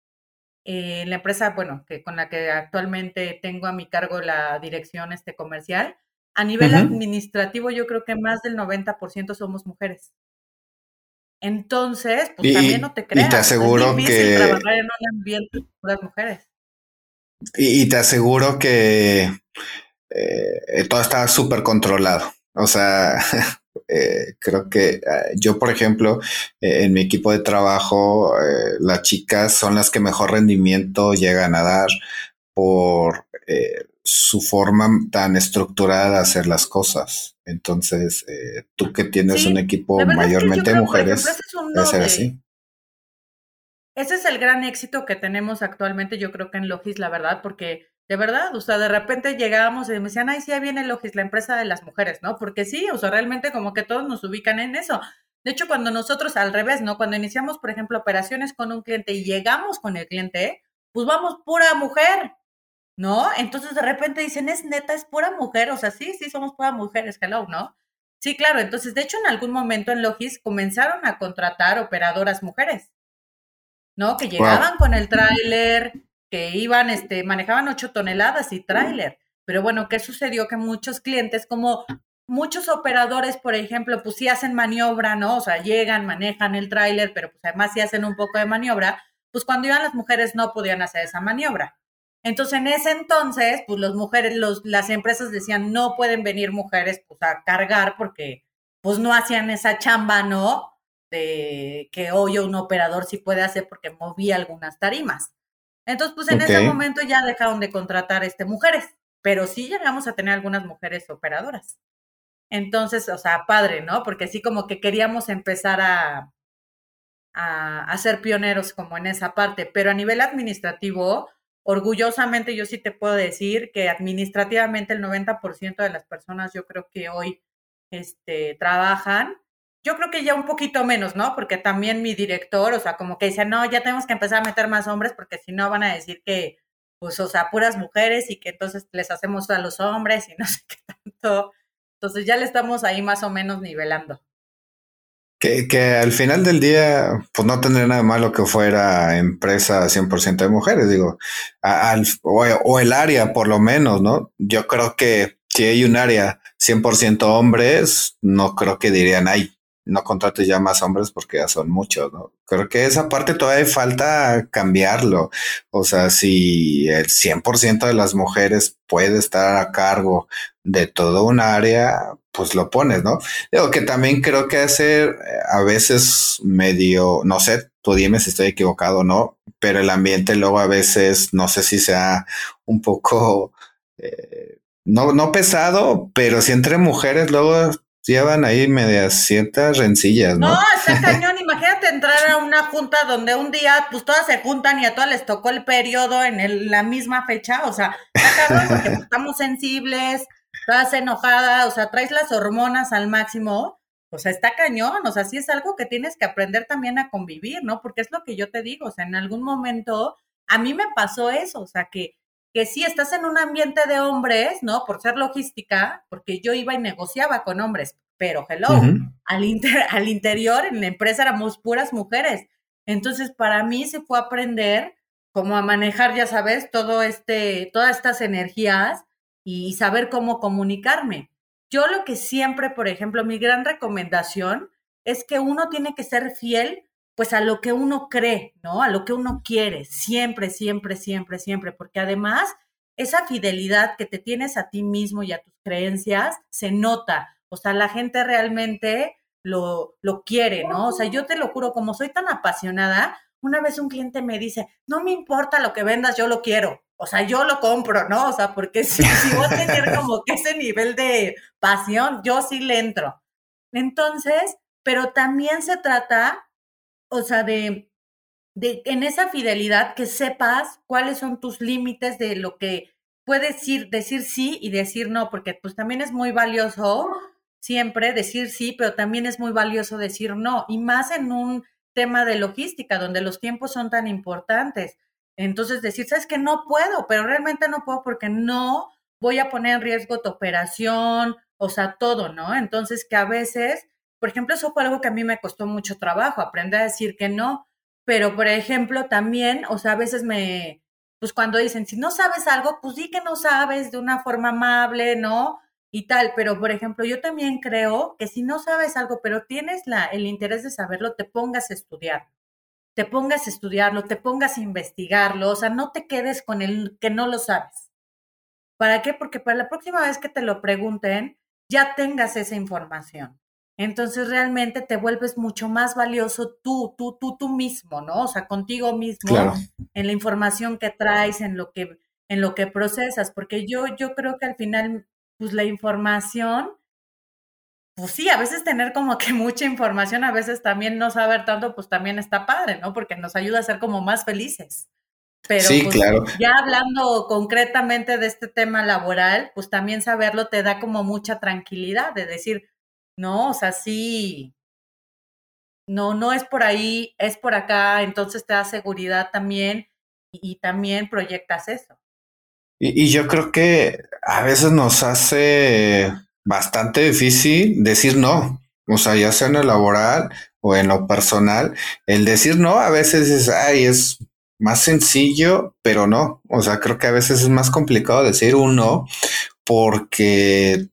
eh, la empresa, bueno, que con la que actualmente tengo a mi cargo la dirección este comercial, a nivel administrativo yo creo que más del 90% somos mujeres. Entonces, pues también no te creas. Y te aseguro que trabajar en un ambiente las mujeres. Y, te aseguro que eh, todo está súper controlado. O sea, eh, creo que eh, yo, por ejemplo, en mi equipo de trabajo, las chicas son las que mejor rendimiento llegan a dar por su forma tan estructurada de hacer las cosas. Entonces, tú que tienes un equipo mayormente de mujeres, debe ser así. Ese es el gran éxito que tenemos actualmente, yo creo que en Logis, la verdad, porque de verdad, o sea, de repente llegábamos y me decían, ay, sí, ahí viene Logis, la empresa de las mujeres, ¿no? Porque sí, o sea, realmente como que todos nos ubican en eso. De hecho, cuando nosotros al revés, ¿no? Cuando iniciamos, por ejemplo, operaciones con un cliente y llegamos con el cliente, pues vamos pura mujer, ¿no? Entonces de repente dicen, es neta, es pura mujer, o sea, sí, sí, somos pura mujeres, hello, ¿no? Sí, claro, entonces de hecho en algún momento en Logis comenzaron a contratar operadoras mujeres, ¿no? Que llegaban con el tráiler, que iban, este, manejaban ocho toneladas y tráiler. Pero bueno, ¿qué sucedió? Que muchos clientes, como muchos operadores, por ejemplo, pues sí hacen maniobra, ¿no? O sea, llegan, manejan el tráiler, pero pues además sí hacen un poco de maniobra, pues cuando iban las mujeres no podían hacer esa maniobra. Entonces, en ese entonces, pues las mujeres, los, las empresas decían, no pueden venir mujeres pues a cargar porque pues no hacían esa chamba, ¿no? De que hoy un operador sí puede hacer porque movía algunas tarimas. Entonces, pues en ese momento ya dejaron de contratar este, mujeres, pero sí llegamos a tener algunas mujeres operadoras. Entonces, o sea, padre, ¿no? Porque sí como que queríamos empezar a, a, a ser pioneros como en esa parte, pero a nivel administrativo, orgullosamente yo sí te puedo decir que administrativamente el 90% de las personas yo creo que hoy este, trabajan yo creo que ya un poquito menos, ¿no? Porque también mi director, o sea, como que dice, no, ya tenemos que empezar a meter más hombres porque si no van a decir que, pues, o sea, puras mujeres y que entonces les hacemos a los hombres y no sé qué tanto. Entonces ya le estamos ahí más o menos nivelando. Que, que al final del día, pues no tendría nada malo que fuera empresa 100% de mujeres, digo, al, o, o el área por lo menos, ¿no? Yo creo que si hay un área 100% hombres, no creo que dirían, ay, no contrates ya más hombres porque ya son muchos, ¿no? Creo que esa parte todavía falta cambiarlo. O sea, si el 100% de las mujeres puede estar a cargo de todo un área, pues lo pones, ¿no? Digo que también creo que hacer eh, a veces medio, no sé, tú dime si estoy equivocado o no, pero el ambiente luego a veces, no sé si sea un poco... Eh, no, no pesado, pero si entre mujeres luego llevan ahí medias ciertas rencillas, ¿no? No, está cañón. Imagínate entrar a una junta donde un día, pues todas se juntan y a todas les tocó el periodo en la misma fecha. O sea, está porque pues, estamos sensibles, estás enojada, o sea, traes las hormonas al máximo. O sea, está cañón. O sea, sí es algo que tienes que aprender también a convivir, ¿no? Porque es lo que yo te digo. O sea, en algún momento a mí me pasó eso. O sea, que que sí estás en un ambiente de hombres, ¿no? Por ser logística, porque yo iba y negociaba con hombres, pero hello, al, al interior en la empresa éramos puras mujeres. Entonces, para mí se fue a aprender cómo a manejar, ya sabes, todo este, todas estas energías y saber cómo comunicarme. Yo lo que siempre, por ejemplo, mi gran recomendación es que uno tiene que ser fiel pues a lo que uno cree, ¿no? A lo que uno quiere, siempre, siempre, siempre, siempre, porque además esa fidelidad que te tienes a ti mismo y a tus creencias se nota, o sea, la gente realmente lo, lo quiere, ¿no? O sea, yo te lo juro, como soy tan apasionada, una vez un cliente me dice, no me importa lo que vendas, yo lo quiero. O sea, yo lo compro, ¿no? O sea, porque si, si voy a tener como que ese nivel de pasión, yo sí le entro. Entonces, pero también se trata o sea, de, de en esa fidelidad que sepas cuáles son tus límites de lo que puedes decir, sí y decir no, porque pues también es muy valioso siempre decir sí, pero también es muy valioso decir no, y más en un tema de logística donde los tiempos son tan importantes. Entonces decir, sabes que no puedo, pero realmente no puedo porque no voy a poner en riesgo tu operación, o sea, todo, ¿no? Entonces que a veces por ejemplo, eso fue algo que a mí me costó mucho trabajo, aprender a decir que no. Pero, por ejemplo, también, o sea, a veces me, pues cuando dicen, si no sabes algo, pues di que no sabes de una forma amable, ¿no? Y tal, pero por ejemplo, yo también creo que si no sabes algo, pero tienes la, el interés de saberlo, te pongas a estudiar, te pongas a estudiarlo, te pongas a investigarlo, o sea, no te quedes con el que no lo sabes. ¿Para qué? Porque para la próxima vez que te lo pregunten, ya tengas esa información. Entonces realmente te vuelves mucho más valioso tú, tú, tú, tú mismo, ¿no? O sea, contigo mismo, en la información que traes, en lo que, en lo que procesas, porque yo, yo creo que al final, pues la información, pues sí, a veces tener como que mucha información, a veces también no saber tanto, pues también está padre, ¿no? Porque nos ayuda a ser como más felices. Pero sí, pues, claro. ya hablando concretamente de este tema laboral, pues también saberlo te da como mucha tranquilidad de decir, no, o sea, sí, no, no es por ahí, es por acá, entonces te da seguridad también y, también proyectas eso. Y, y, yo creo que a veces nos hace bastante difícil decir no, o sea, ya sea en lo laboral o en lo personal, el decir no a veces es, ay, es más sencillo, pero no. O sea, creo que a veces es más complicado decir un no porque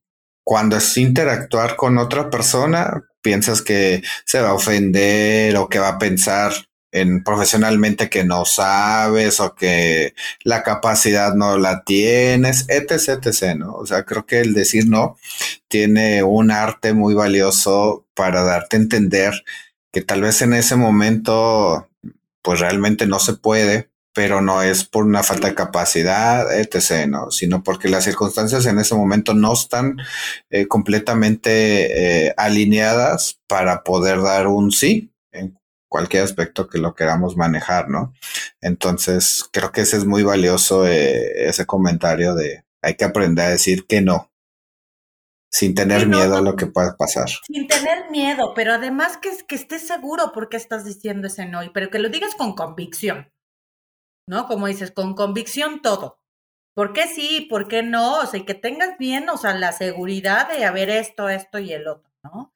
cuando es interactuar con otra persona, piensas que se va a ofender o que va a pensar en profesionalmente que no sabes o que la capacidad no la tienes, etc, etc, ¿no? O sea, creo que el decir no tiene un arte muy valioso para darte a entender que tal vez en ese momento pues realmente no se puede, pero no es por una falta de capacidad, etc., ¿no? sino porque las circunstancias en ese momento no están eh, completamente eh, alineadas para poder dar un sí en cualquier aspecto que lo queramos manejar, ¿no? Entonces, creo que ese es muy valioso, eh, ese comentario de hay que aprender a decir que no, sin tener miedo a lo que pueda pasar. Sin tener miedo, pero además que, que estés seguro por qué estás diciendo ese no, pero que lo digas con convicción, ¿no? Como dices, con convicción todo. ¿Por qué sí? ¿Por qué no? O sea, y que tengas bien, o sea, la seguridad de haber esto, esto y el otro, ¿no?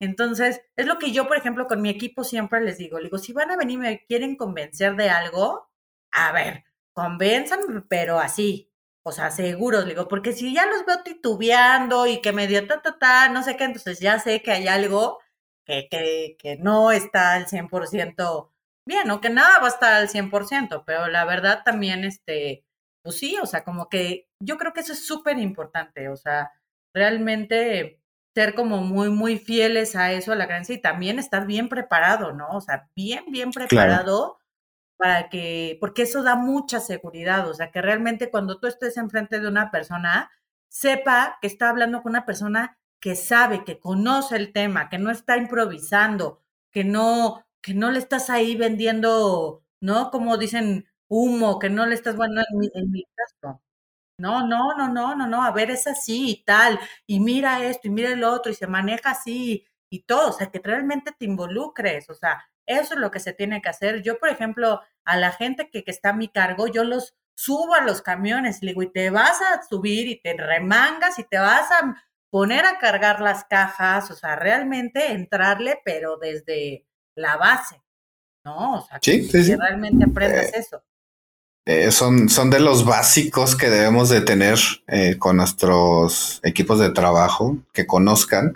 Entonces, es lo que yo, por ejemplo, con mi equipo siempre les digo, digo, si van a venir y me quieren convencer de algo, a ver, convenzan, pero así, o sea, seguros, digo, porque si ya los veo titubeando y que medio ta, ta, ta, no sé qué, entonces ya sé que hay algo que, que, que no está al 100% bien, o que nada va a estar al 100%, pero la verdad también, este, pues sí, o sea, como que yo creo que eso es súper importante, o sea, realmente ser como muy, muy fieles a eso, a la creencia y también estar bien preparado, ¿no? O sea, bien, bien preparado para que, porque eso da mucha seguridad, o sea, que realmente cuando tú estés enfrente de una persona, sepa que está hablando con una persona que sabe, que conoce el tema, que no está improvisando, que no, que no le estás ahí vendiendo, ¿no? Como dicen, humo, que no le estás, bueno, en mi, en mi caso. No, no, no, no, no, no, a ver, es así y tal, y mira esto, y mira el otro, y se maneja así, y todo, o sea, que realmente te involucres, o sea, eso es lo que se tiene que hacer. Yo, por ejemplo, a la gente que, que está a mi cargo, yo los subo a los camiones y le digo, y te vas a subir y te remangas y te vas a poner a cargar las cajas, o sea, realmente entrarle, pero desde la base, ¿no? O sea, que, realmente aprendas eh, eso. Eh, son, son de los básicos que debemos de tener eh, con nuestros equipos de trabajo, que conozcan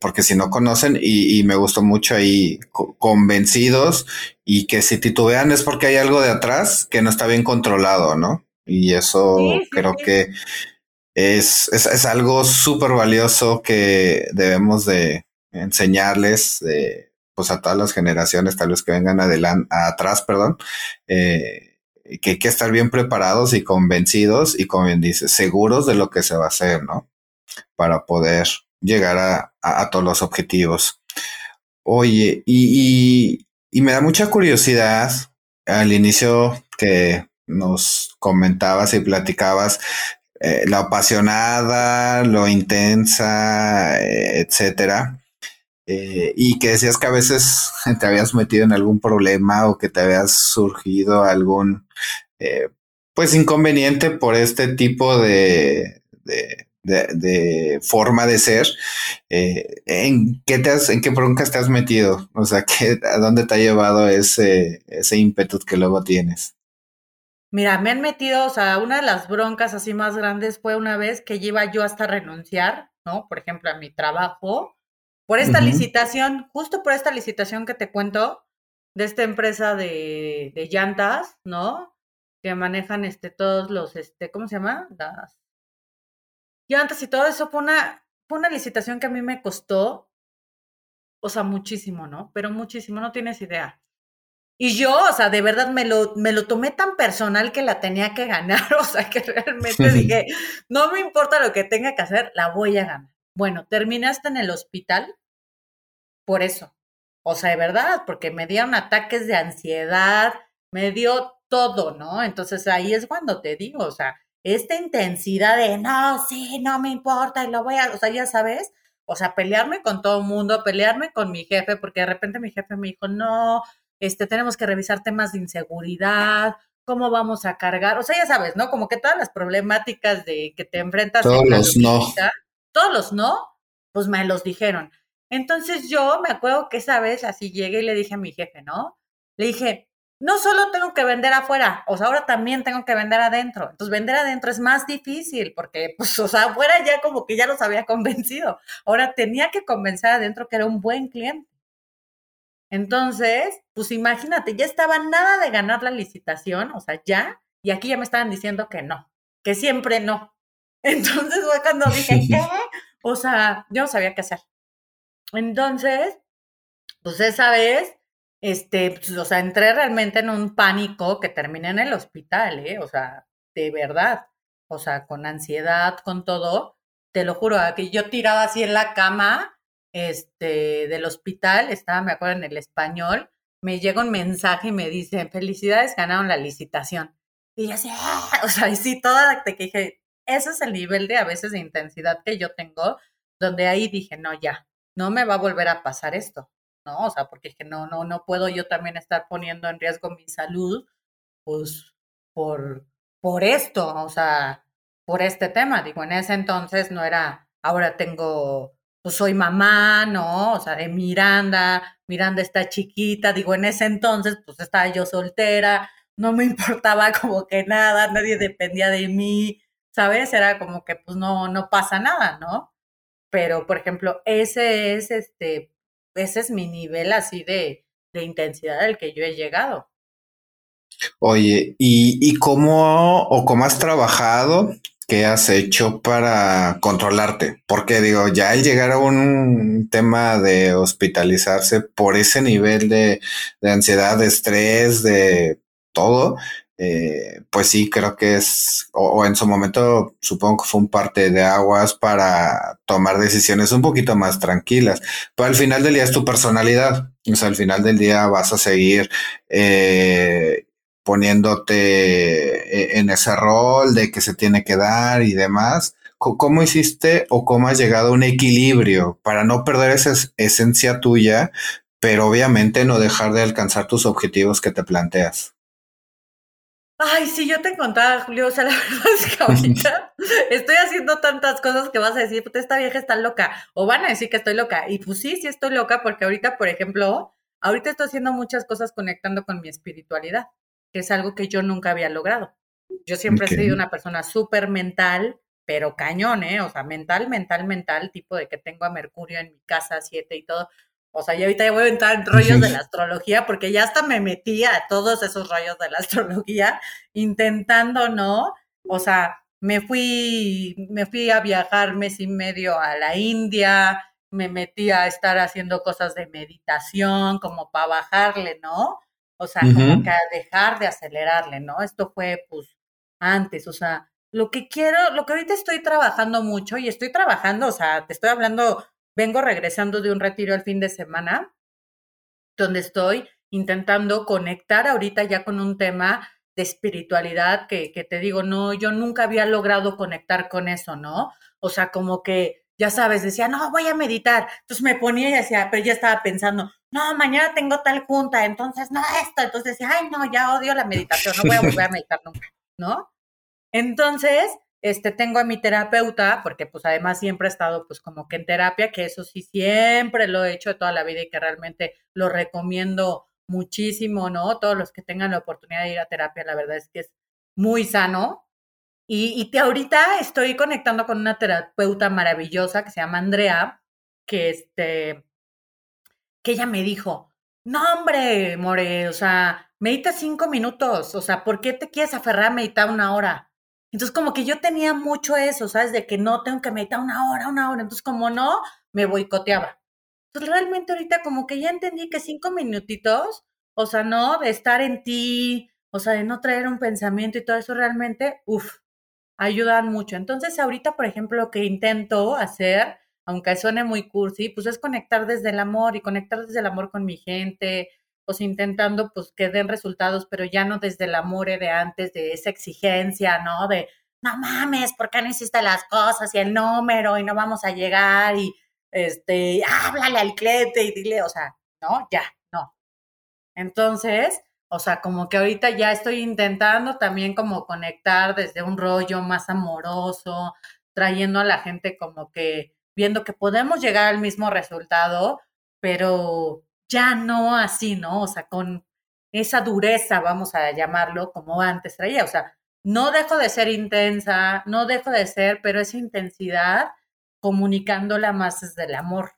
porque si no conocen y, me gustó mucho ahí convencidos y que si titubean es porque hay algo de atrás que no está bien controlado, ¿no? Y eso creo que es, es, algo súper valioso que debemos de enseñarles pues a todas las generaciones, tal vez que vengan adelante, atrás, perdón, eh, que hay que estar bien preparados y convencidos y como bien dice, seguros de lo que se va a hacer, ¿no? Para poder llegar a, todos los objetivos. Oye, y, me da mucha curiosidad al inicio que nos comentabas y platicabas eh, lo apasionada, lo intensa, eh, etcétera. Eh, y que decías que a veces te habías metido en algún problema o que te habías surgido algún pues inconveniente por este tipo de, de, forma de ser, eh, ¿en qué te has, en qué broncas te has metido? O sea, ¿qué, ¿a dónde te ha llevado ese, ese ímpetu que luego tienes? Mira, me han metido, o sea, una de las broncas así más grandes fue una vez que iba yo hasta renunciar, ¿no? Por ejemplo, a mi trabajo, por esta licitación, justo por esta licitación que te cuento, de esta empresa de, de llantas, ¿no? Que manejan este todos los, este, ¿cómo se llama? Las y antes y todo eso fue una, fue una licitación que a mí me costó, o sea, muchísimo, ¿no? Pero muchísimo, no tienes idea. Y yo, o sea, de verdad me lo, me lo tomé tan personal que la tenía que ganar, o sea, que realmente dije, no me importa lo que tenga que hacer, la voy a ganar. Bueno, terminaste en el hospital por eso. O sea, de verdad, porque me dieron ataques de ansiedad, me dio todo, ¿no? Entonces ahí es cuando te digo, o sea, esta intensidad de, no, sí, no me importa y lo voy a, o sea, ya sabes, o sea, pelearme con todo el mundo, pelearme con mi jefe, porque de repente mi jefe me dijo, no, este, tenemos que revisar temas de inseguridad, cómo vamos a cargar, o sea, ya sabes, ¿no? Como que todas las problemáticas de que te enfrentas. Todos los no. Todos los no, pues me los dijeron. Entonces yo me acuerdo que esa vez así llegué y le dije a mi jefe, ¿no? Le dije, no solo tengo que vender afuera, o sea, ahora también tengo que vender adentro. Entonces, vender adentro es más difícil porque, pues, o sea, afuera ya como que ya los había convencido. Ahora tenía que convencer adentro que era un buen cliente. Entonces, pues imagínate, ya estaba nada de ganar la licitación, o sea, ya, y aquí ya me estaban diciendo que no, que siempre no. Entonces fue cuando dije, ¿qué? O sea, yo no sabía qué hacer. Entonces, pues esa vez, este, pues, o sea, entré realmente en un pánico que terminé en el hospital, ¿eh? O sea, de verdad. O sea, con ansiedad, con todo. Te lo juro, que yo tiraba así en la cama, este, del hospital, estaba, me acuerdo, en el español, me llega un mensaje y me dice, felicidades, ganaron la licitación. Y yo así, ¡ah! o sea, y sí, toda, te dije, ese es el nivel de a veces de intensidad que yo tengo, donde ahí dije, no, ya, no me va a volver a pasar esto, ¿no? O sea, porque es que no, no, no puedo yo también estar poniendo en riesgo mi salud, pues, por, por esto, o sea, por este tema. Digo, en ese entonces no era, ahora tengo, pues soy mamá, ¿no? O sea, de Miranda, Miranda está chiquita, digo, en ese entonces, pues estaba yo soltera, no me importaba como que nada, nadie dependía de mí, ¿sabes? Era como que, pues no, no pasa nada, ¿no? pero por ejemplo, ese es este, ese es mi nivel así de, de intensidad al que yo he llegado. Oye, ¿y, ¿y cómo o cómo has trabajado? ¿Qué has hecho para controlarte? Porque digo, ya al llegar a un tema de hospitalizarse por ese nivel de, de ansiedad, de estrés, de todo, eh, pues sí, creo que es, o, en su momento supongo que fue un parte de aguas para tomar decisiones un poquito más tranquilas, pero al final del día es tu personalidad, o sea, al final del día vas a seguir eh, poniéndote eh, en ese rol de que se tiene que dar y demás. ¿Cómo hiciste o cómo has llegado a un equilibrio para no perder esa esencia tuya, pero obviamente no dejar de alcanzar tus objetivos que te planteas? Ay, si yo te contaba, Julio, o sea, la verdad es que ahorita estoy haciendo tantas cosas que vas a decir, puta, esta vieja está loca, o van a decir que estoy loca. Y pues sí, sí estoy loca, porque ahorita, por ejemplo, ahorita estoy haciendo muchas cosas conectando con mi espiritualidad, que es algo que yo nunca había logrado. Yo siempre he sido una persona súper mental, pero cañón, ¿eh? O sea, mental, mental, mental, tipo de que tengo a Mercurio en mi casa, siete y todo. O sea, yo ahorita ya voy a entrar en rollos de la astrología porque ya hasta me metí a todos esos rollos de la astrología intentando, ¿no? O sea, me fui, me fui a viajar mes y medio a la India, me metí a estar haciendo cosas de meditación como para bajarle, ¿no? O sea, como que a dejar de acelerarle, ¿no? Esto fue pues antes, o sea, lo que quiero, lo que ahorita estoy trabajando mucho y estoy trabajando, o sea, te estoy hablando vengo regresando de un retiro el fin de semana, donde estoy intentando conectar ahorita ya con un tema de espiritualidad que, que te digo, no, yo nunca había logrado conectar con eso, ¿no? O sea, como que, ya sabes, decía, no, voy a meditar. Entonces me ponía y decía, pero ya estaba pensando, no, mañana tengo tal junta, entonces no, esto. Entonces decía, ay, no, ya odio la meditación, no voy a volver a meditar nunca, ¿no? Entonces, este, tengo a mi terapeuta, porque pues además siempre he estado pues como que en terapia, que eso sí siempre lo he hecho toda la vida y que realmente lo recomiendo muchísimo, ¿no? Todos los que tengan la oportunidad de ir a terapia, la verdad es que es muy sano. Y, y te, ahorita estoy conectando con una terapeuta maravillosa que se llama Andrea, que este, que ella me dijo, no hombre, More, o sea, medita cinco minutos, o sea, ¿por qué te quieres aferrar a meditar una hora? Entonces, como que yo tenía mucho eso, ¿sabes? De que no tengo que meditar una hora, una hora. Entonces, como no, me boicoteaba. Entonces, realmente ahorita como que ya entendí que cinco minutitos, o sea, no, de estar en ti, o sea, de no traer un pensamiento y todo eso realmente, uff, ayudan mucho. Entonces, ahorita, por ejemplo, lo que intento hacer, aunque suene muy cursi, pues es conectar desde el amor y conectar desde el amor con mi gente, pues intentando pues que den resultados, pero ya no desde el amor de antes, de esa exigencia, ¿no? De, no mames, ¿por qué no hiciste las cosas y el número y no vamos a llegar y, este, háblale al cliente y dile, o sea, no, ya, no. Entonces, o sea, como que ahorita ya estoy intentando también como conectar desde un rollo más amoroso, trayendo a la gente como que viendo que podemos llegar al mismo resultado, pero ya no así, ¿no? O sea, con esa dureza, vamos a llamarlo, como antes traía. O sea, no dejo de ser intensa, no dejo de ser, pero esa intensidad comunicándola más desde el amor.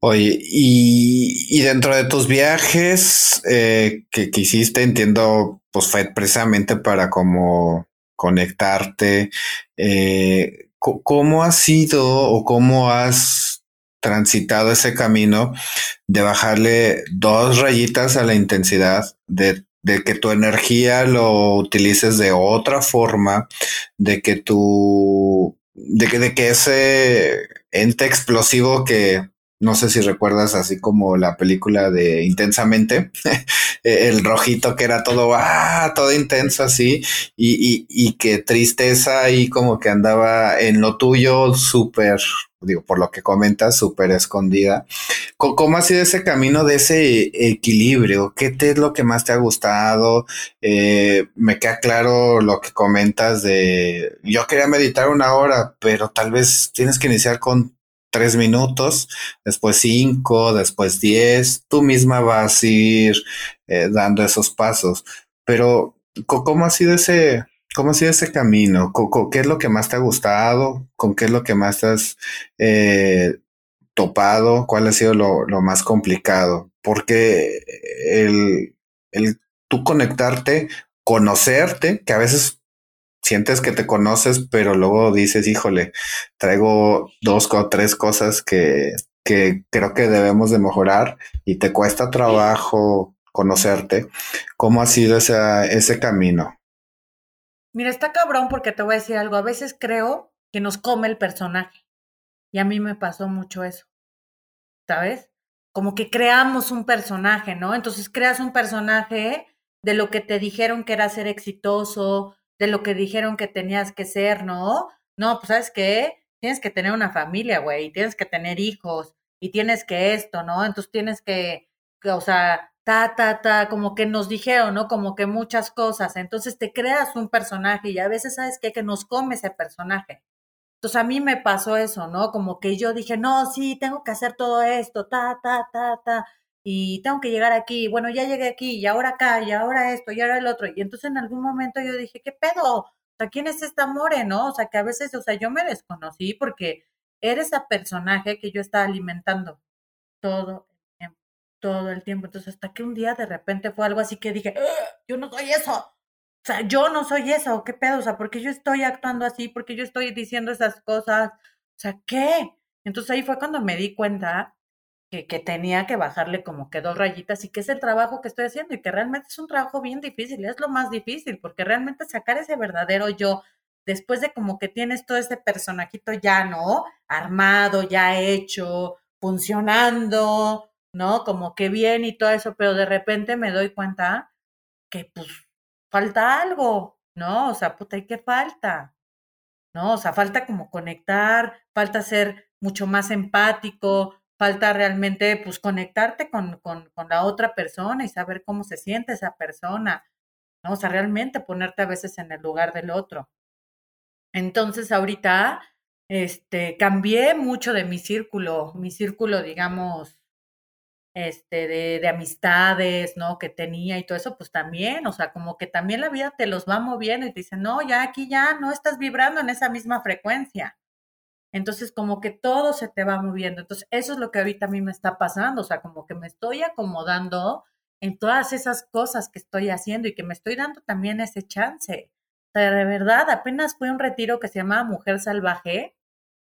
Oye, y, dentro de tus viajes eh, que, que, hiciste, entiendo, pues fue precisamente para como conectarte. Eh, ¿Cómo has sido o cómo has transitado ese camino de bajarle dos rayitas a la intensidad, de, que tu energía lo utilices de otra forma, de que tu, de que, de que ese ente explosivo que no sé si recuerdas así como la película de Intensamente, el rojito que era todo, ah, todo intenso así, y, y, y que tristeza y como que andaba en lo tuyo súper digo, por lo que comentas, súper escondida. ¿Cómo ha sido ese camino de ese equilibrio? ¿Qué te es lo que más te ha gustado? Eh, me queda claro lo que comentas de, yo quería meditar una hora, pero tal vez tienes que iniciar con tres minutos, después cinco, después diez, tú misma vas a ir eh, dando esos pasos. Pero, ¿cómo ha sido ese, ¿Cómo ha sido ese camino? ¿Qué es lo que más te ha gustado? ¿Con qué es lo que más te has eh, topado? ¿Cuál ha sido lo, más complicado? Porque el, el tú conectarte, conocerte, que a veces sientes que te conoces, pero luego dices, híjole, traigo dos o tres cosas que, que creo que debemos de mejorar y te cuesta trabajo conocerte. ¿Cómo ha sido ese, ese camino? Mira, está cabrón porque te voy a decir algo. A veces creo que nos come el personaje. Y a mí me pasó mucho eso. ¿Sabes? Como que creamos un personaje, ¿no? Entonces creas un personaje de lo que te dijeron que era ser exitoso, de lo que dijeron que tenías que ser, ¿no? No, pues sabes qué? Tienes que tener una familia, güey, tienes que tener hijos, y tienes que esto, ¿no? Entonces tienes que, que o sea, ta, ta, ta, como que nos dijeron, ¿no? Como que muchas cosas. Entonces te creas un personaje y a veces, ¿sabes qué? Que nos come ese personaje. Entonces a mí me pasó eso, ¿no? Como que yo dije, no, sí, tengo que hacer todo esto, ta, ta, ta, ta, y tengo que llegar aquí. Bueno, ya llegué aquí, y ahora acá, y ahora esto, y ahora el otro. Y entonces en algún momento yo dije, ¿qué pedo? O sea, ¿quién es esta More, no? O sea, que a veces, o sea, yo me desconocí porque era ese personaje que yo estaba alimentando todo todo el tiempo. Entonces, hasta que un día de repente fue algo así que dije, yo no soy eso. O sea, yo no soy eso, ¿qué pedo? O sea, porque yo estoy actuando así, porque yo estoy diciendo esas cosas. O sea, ¿qué? Entonces ahí fue cuando me di cuenta que, tenía que bajarle como que dos rayitas y que es el trabajo que estoy haciendo y que realmente es un trabajo bien difícil, es lo más difícil, porque realmente sacar ese verdadero yo, después de como que tienes todo ese personajito ya, ¿no? Armado, ya hecho, funcionando, ¿no? Como que bien y todo eso, pero de repente me doy cuenta que pues falta algo, ¿no? O sea, puta, ¿y qué falta? ¿No? O sea, falta como conectar, falta ser mucho más empático, falta realmente pues conectarte con, con, con la otra persona y saber cómo se siente esa persona, ¿no? O sea, realmente ponerte a veces en el lugar del otro. Entonces, ahorita, este, cambié mucho de mi círculo, mi círculo, digamos, este, de, de, amistades, ¿no? Que tenía y todo eso, pues también, o sea, como que también la vida te los va moviendo y te dice, no, ya aquí ya no estás vibrando en esa misma frecuencia. Entonces, como que todo se te va moviendo. Entonces, eso es lo que ahorita a mí me está pasando, o sea, como que me estoy acomodando en todas esas cosas que estoy haciendo y que me estoy dando también ese chance. de verdad, apenas fue un retiro que se llamaba Mujer Salvaje.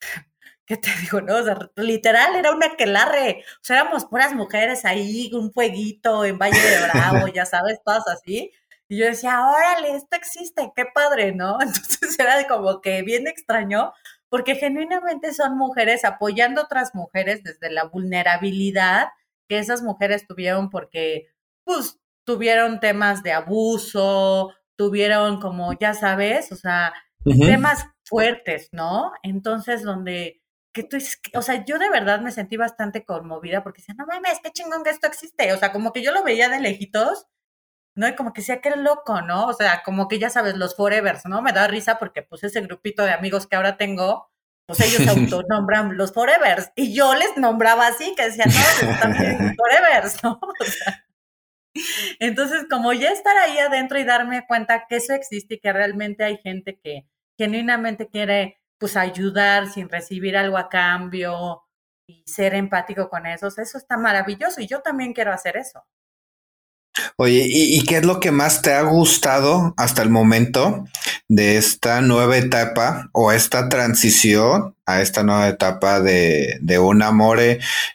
¿Qué te digo? No, o sea, literal era una quelarre. O sea, éramos puras mujeres ahí, un fueguito en Valle de Bravo, ya sabes, todas así. Y yo decía, órale, esto existe, qué padre, ¿no? Entonces era como que bien extraño, porque genuinamente son mujeres apoyando a otras mujeres desde la vulnerabilidad que esas mujeres tuvieron porque, pues, tuvieron temas de abuso, tuvieron como, ya sabes, o sea, temas fuertes, ¿no? Entonces, donde, que tú o sea, yo de verdad me sentí bastante conmovida porque decía, no mames, qué chingón que esto existe. O sea, como que yo lo veía de lejitos, ¿no? Y como que decía que era loco, ¿no? O sea, como que ya sabes, los forevers, ¿no? Me da risa porque, pues, ese grupito de amigos que ahora tengo, pues ellos se autonombran los forevers. Y yo les nombraba así, que decían, no, pues, también forevers, ¿no? O sea, entonces, como ya estar ahí adentro y darme cuenta que eso existe y que realmente hay gente que genuinamente quiere pues ayudar sin recibir algo a cambio y ser empático con eso, eso está maravilloso y yo también quiero hacer eso. Oye, ¿y, qué es lo que más te ha gustado hasta el momento de esta nueva etapa o esta transición a esta nueva etapa de, un amor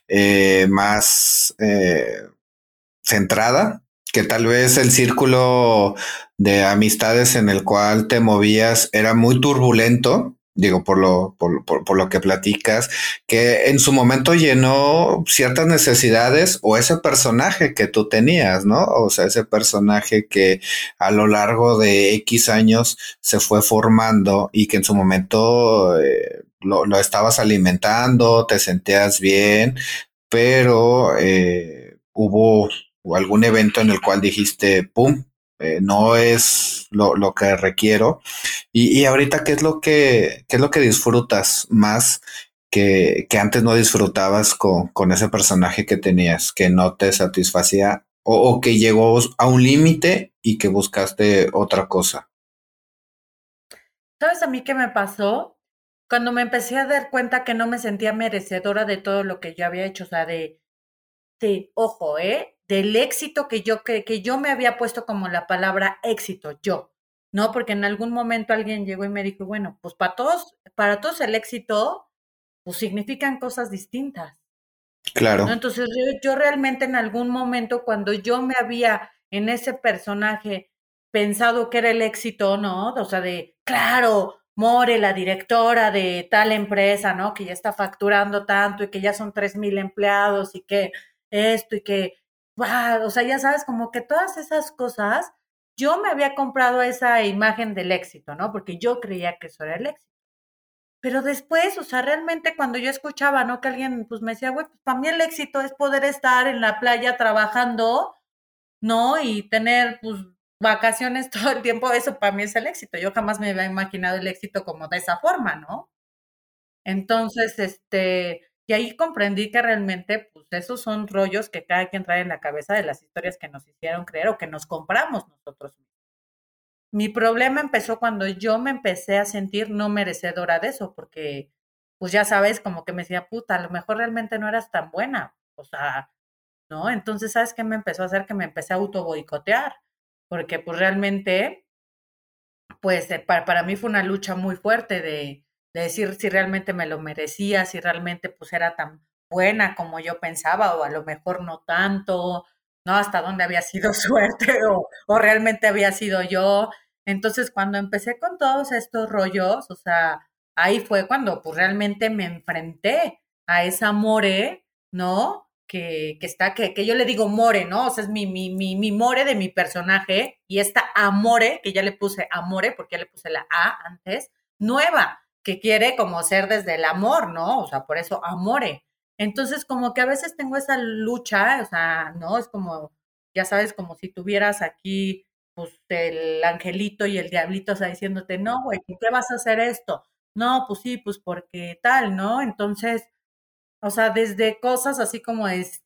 eh, más eh, centrada, que tal vez el círculo de amistades en el cual te movías era muy turbulento, digo, por lo, por, por, lo que platicas, que en su momento llenó ciertas necesidades o ese personaje que tú tenías, ¿no? O sea, ese personaje que a lo largo de X años se fue formando y que en su momento eh, lo, lo, estabas alimentando, te sentías bien, pero eh, hubo algún evento en el cual dijiste, ¡pum! Eh, no es lo, lo que requiero. Y, y, ahorita, ¿qué es lo que, qué es lo que disfrutas más que, que antes no disfrutabas con, con, ese personaje que tenías, que no te satisfacía o, o que llegó a un límite y que buscaste otra cosa? ¿Sabes a mí qué me pasó? Cuando me empecé a dar cuenta que no me sentía merecedora de todo lo que yo había hecho, o sea, de, de ojo, ¿eh? Del éxito que yo, que, que yo me había puesto como la palabra éxito, yo, ¿no? Porque en algún momento alguien llegó y me dijo, bueno, pues para todos, para todos el éxito, pues significan cosas distintas. Claro. Entonces yo, yo, realmente en algún momento cuando yo me había en ese personaje pensado que era el éxito, ¿no? O sea, de, claro, More, la directora de tal empresa, ¿no? Que ya está facturando tanto y que ya son tres mil empleados y que esto y que o sea, ya sabes, como que todas esas cosas, yo me había comprado esa imagen del éxito, ¿no? Porque yo creía que eso era el éxito. Pero después, o sea, realmente cuando yo escuchaba, ¿no? Que alguien pues me decía, güey, pues para mí el éxito es poder estar en la playa trabajando, ¿no? Y tener pues vacaciones todo el tiempo, eso para mí es el éxito. Yo jamás me había imaginado el éxito como de esa forma, ¿no? Entonces, este, y ahí comprendí que realmente, pues esos son rollos que cada quien trae en la cabeza de las historias que nos hicieron creer o que nos compramos nosotros mismos. Mi problema empezó cuando yo me empecé a sentir no merecedora de eso, porque, pues ya sabes, como que me decía, puta, a lo mejor realmente no eras tan buena. O sea, ¿no? Entonces, ¿sabes qué me empezó a hacer? Que me empecé a auto boicotear, porque pues realmente, pues eh, para, para mí fue una lucha muy fuerte de, de decir si realmente me lo merecía, si realmente pues era tan buena como yo pensaba o a lo mejor no tanto, ¿no? Hasta dónde había sido suerte o, o realmente había sido yo. Entonces cuando empecé con todos estos rollos, o sea, ahí fue cuando pues realmente me enfrenté a esa more, ¿no? Que, que está, que, que, yo le digo more, ¿no? O sea, es mi, mi, mi, mi more de mi personaje y esta amore, que ya le puse amore, porque ya le puse la A antes, nueva que quiere como ser desde el amor, ¿no? O sea, por eso amore. Entonces, como que a veces tengo esa lucha, o sea, ¿no? Es como, ya sabes, como si tuvieras aquí, pues, el angelito y el diablito, o sea, diciéndote, no, güey, ¿por qué vas a hacer esto? No, pues sí, pues porque tal, ¿no? Entonces, o sea, desde cosas así como es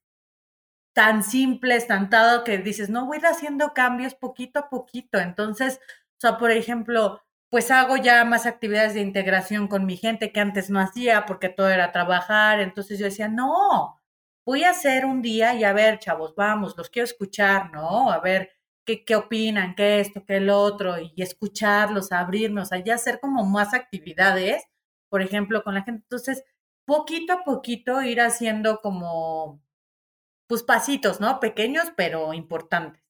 tan simples, tan que dices, no, voy a ir haciendo cambios poquito a poquito. Entonces, o sea, por ejemplo, pues hago ya más actividades de integración con mi gente que antes no hacía porque todo era trabajar. Entonces yo decía, no, voy a hacer un día y a ver, chavos, vamos, los quiero escuchar, ¿no? A ver, qué, qué opinan, qué esto, qué el otro, y escucharlos, abrirme, o ya hacer como más actividades, por ejemplo, con la gente. Entonces, poquito a poquito ir haciendo como, pues pasitos, ¿no? Pequeños, pero importantes.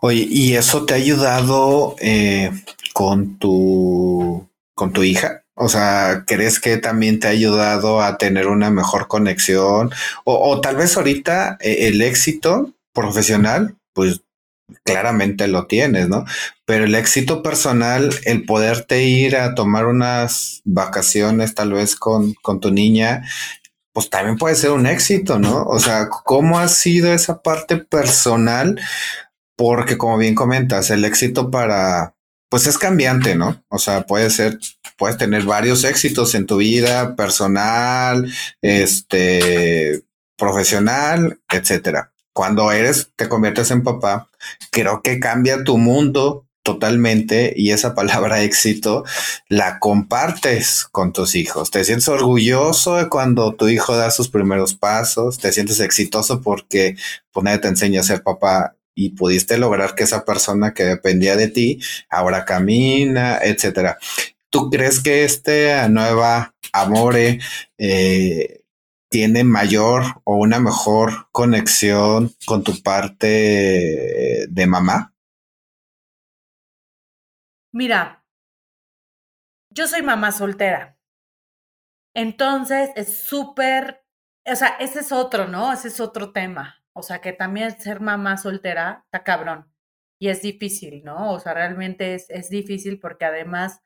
Oye, ¿y eso te ha ayudado eh, con tu con tu hija? O sea, ¿crees que también te ha ayudado a tener una mejor conexión? O, tal vez ahorita eh, el éxito profesional, pues claramente lo tienes, ¿no? Pero el éxito personal, el poderte ir a tomar unas vacaciones tal vez con, con tu niña, pues también puede ser un éxito, ¿no? O sea, ¿cómo ha sido esa parte personal? Porque como bien comentas, el éxito para, pues es cambiante, ¿no? O sea, puede ser, puedes tener varios éxitos en tu vida personal, este, profesional, etcétera. Cuando eres, te conviertes en papá, creo que cambia tu mundo totalmente y esa palabra éxito la compartes con tus hijos. Te sientes orgulloso de cuando tu hijo da sus primeros pasos, te sientes exitoso porque pues nadie te enseña a ser papá y pudiste lograr que esa persona que dependía de ti ahora camina, etcétera. ¿Tú crees que este nueva Amore eh, tiene mayor o una mejor conexión con tu parte de mamá? Mira, yo soy mamá soltera. Entonces es súper, o sea, ese es otro, ¿no? Ese es otro tema. O sea, que también ser mamá soltera está cabrón. Y es difícil, ¿no? O sea, realmente es, es difícil porque además,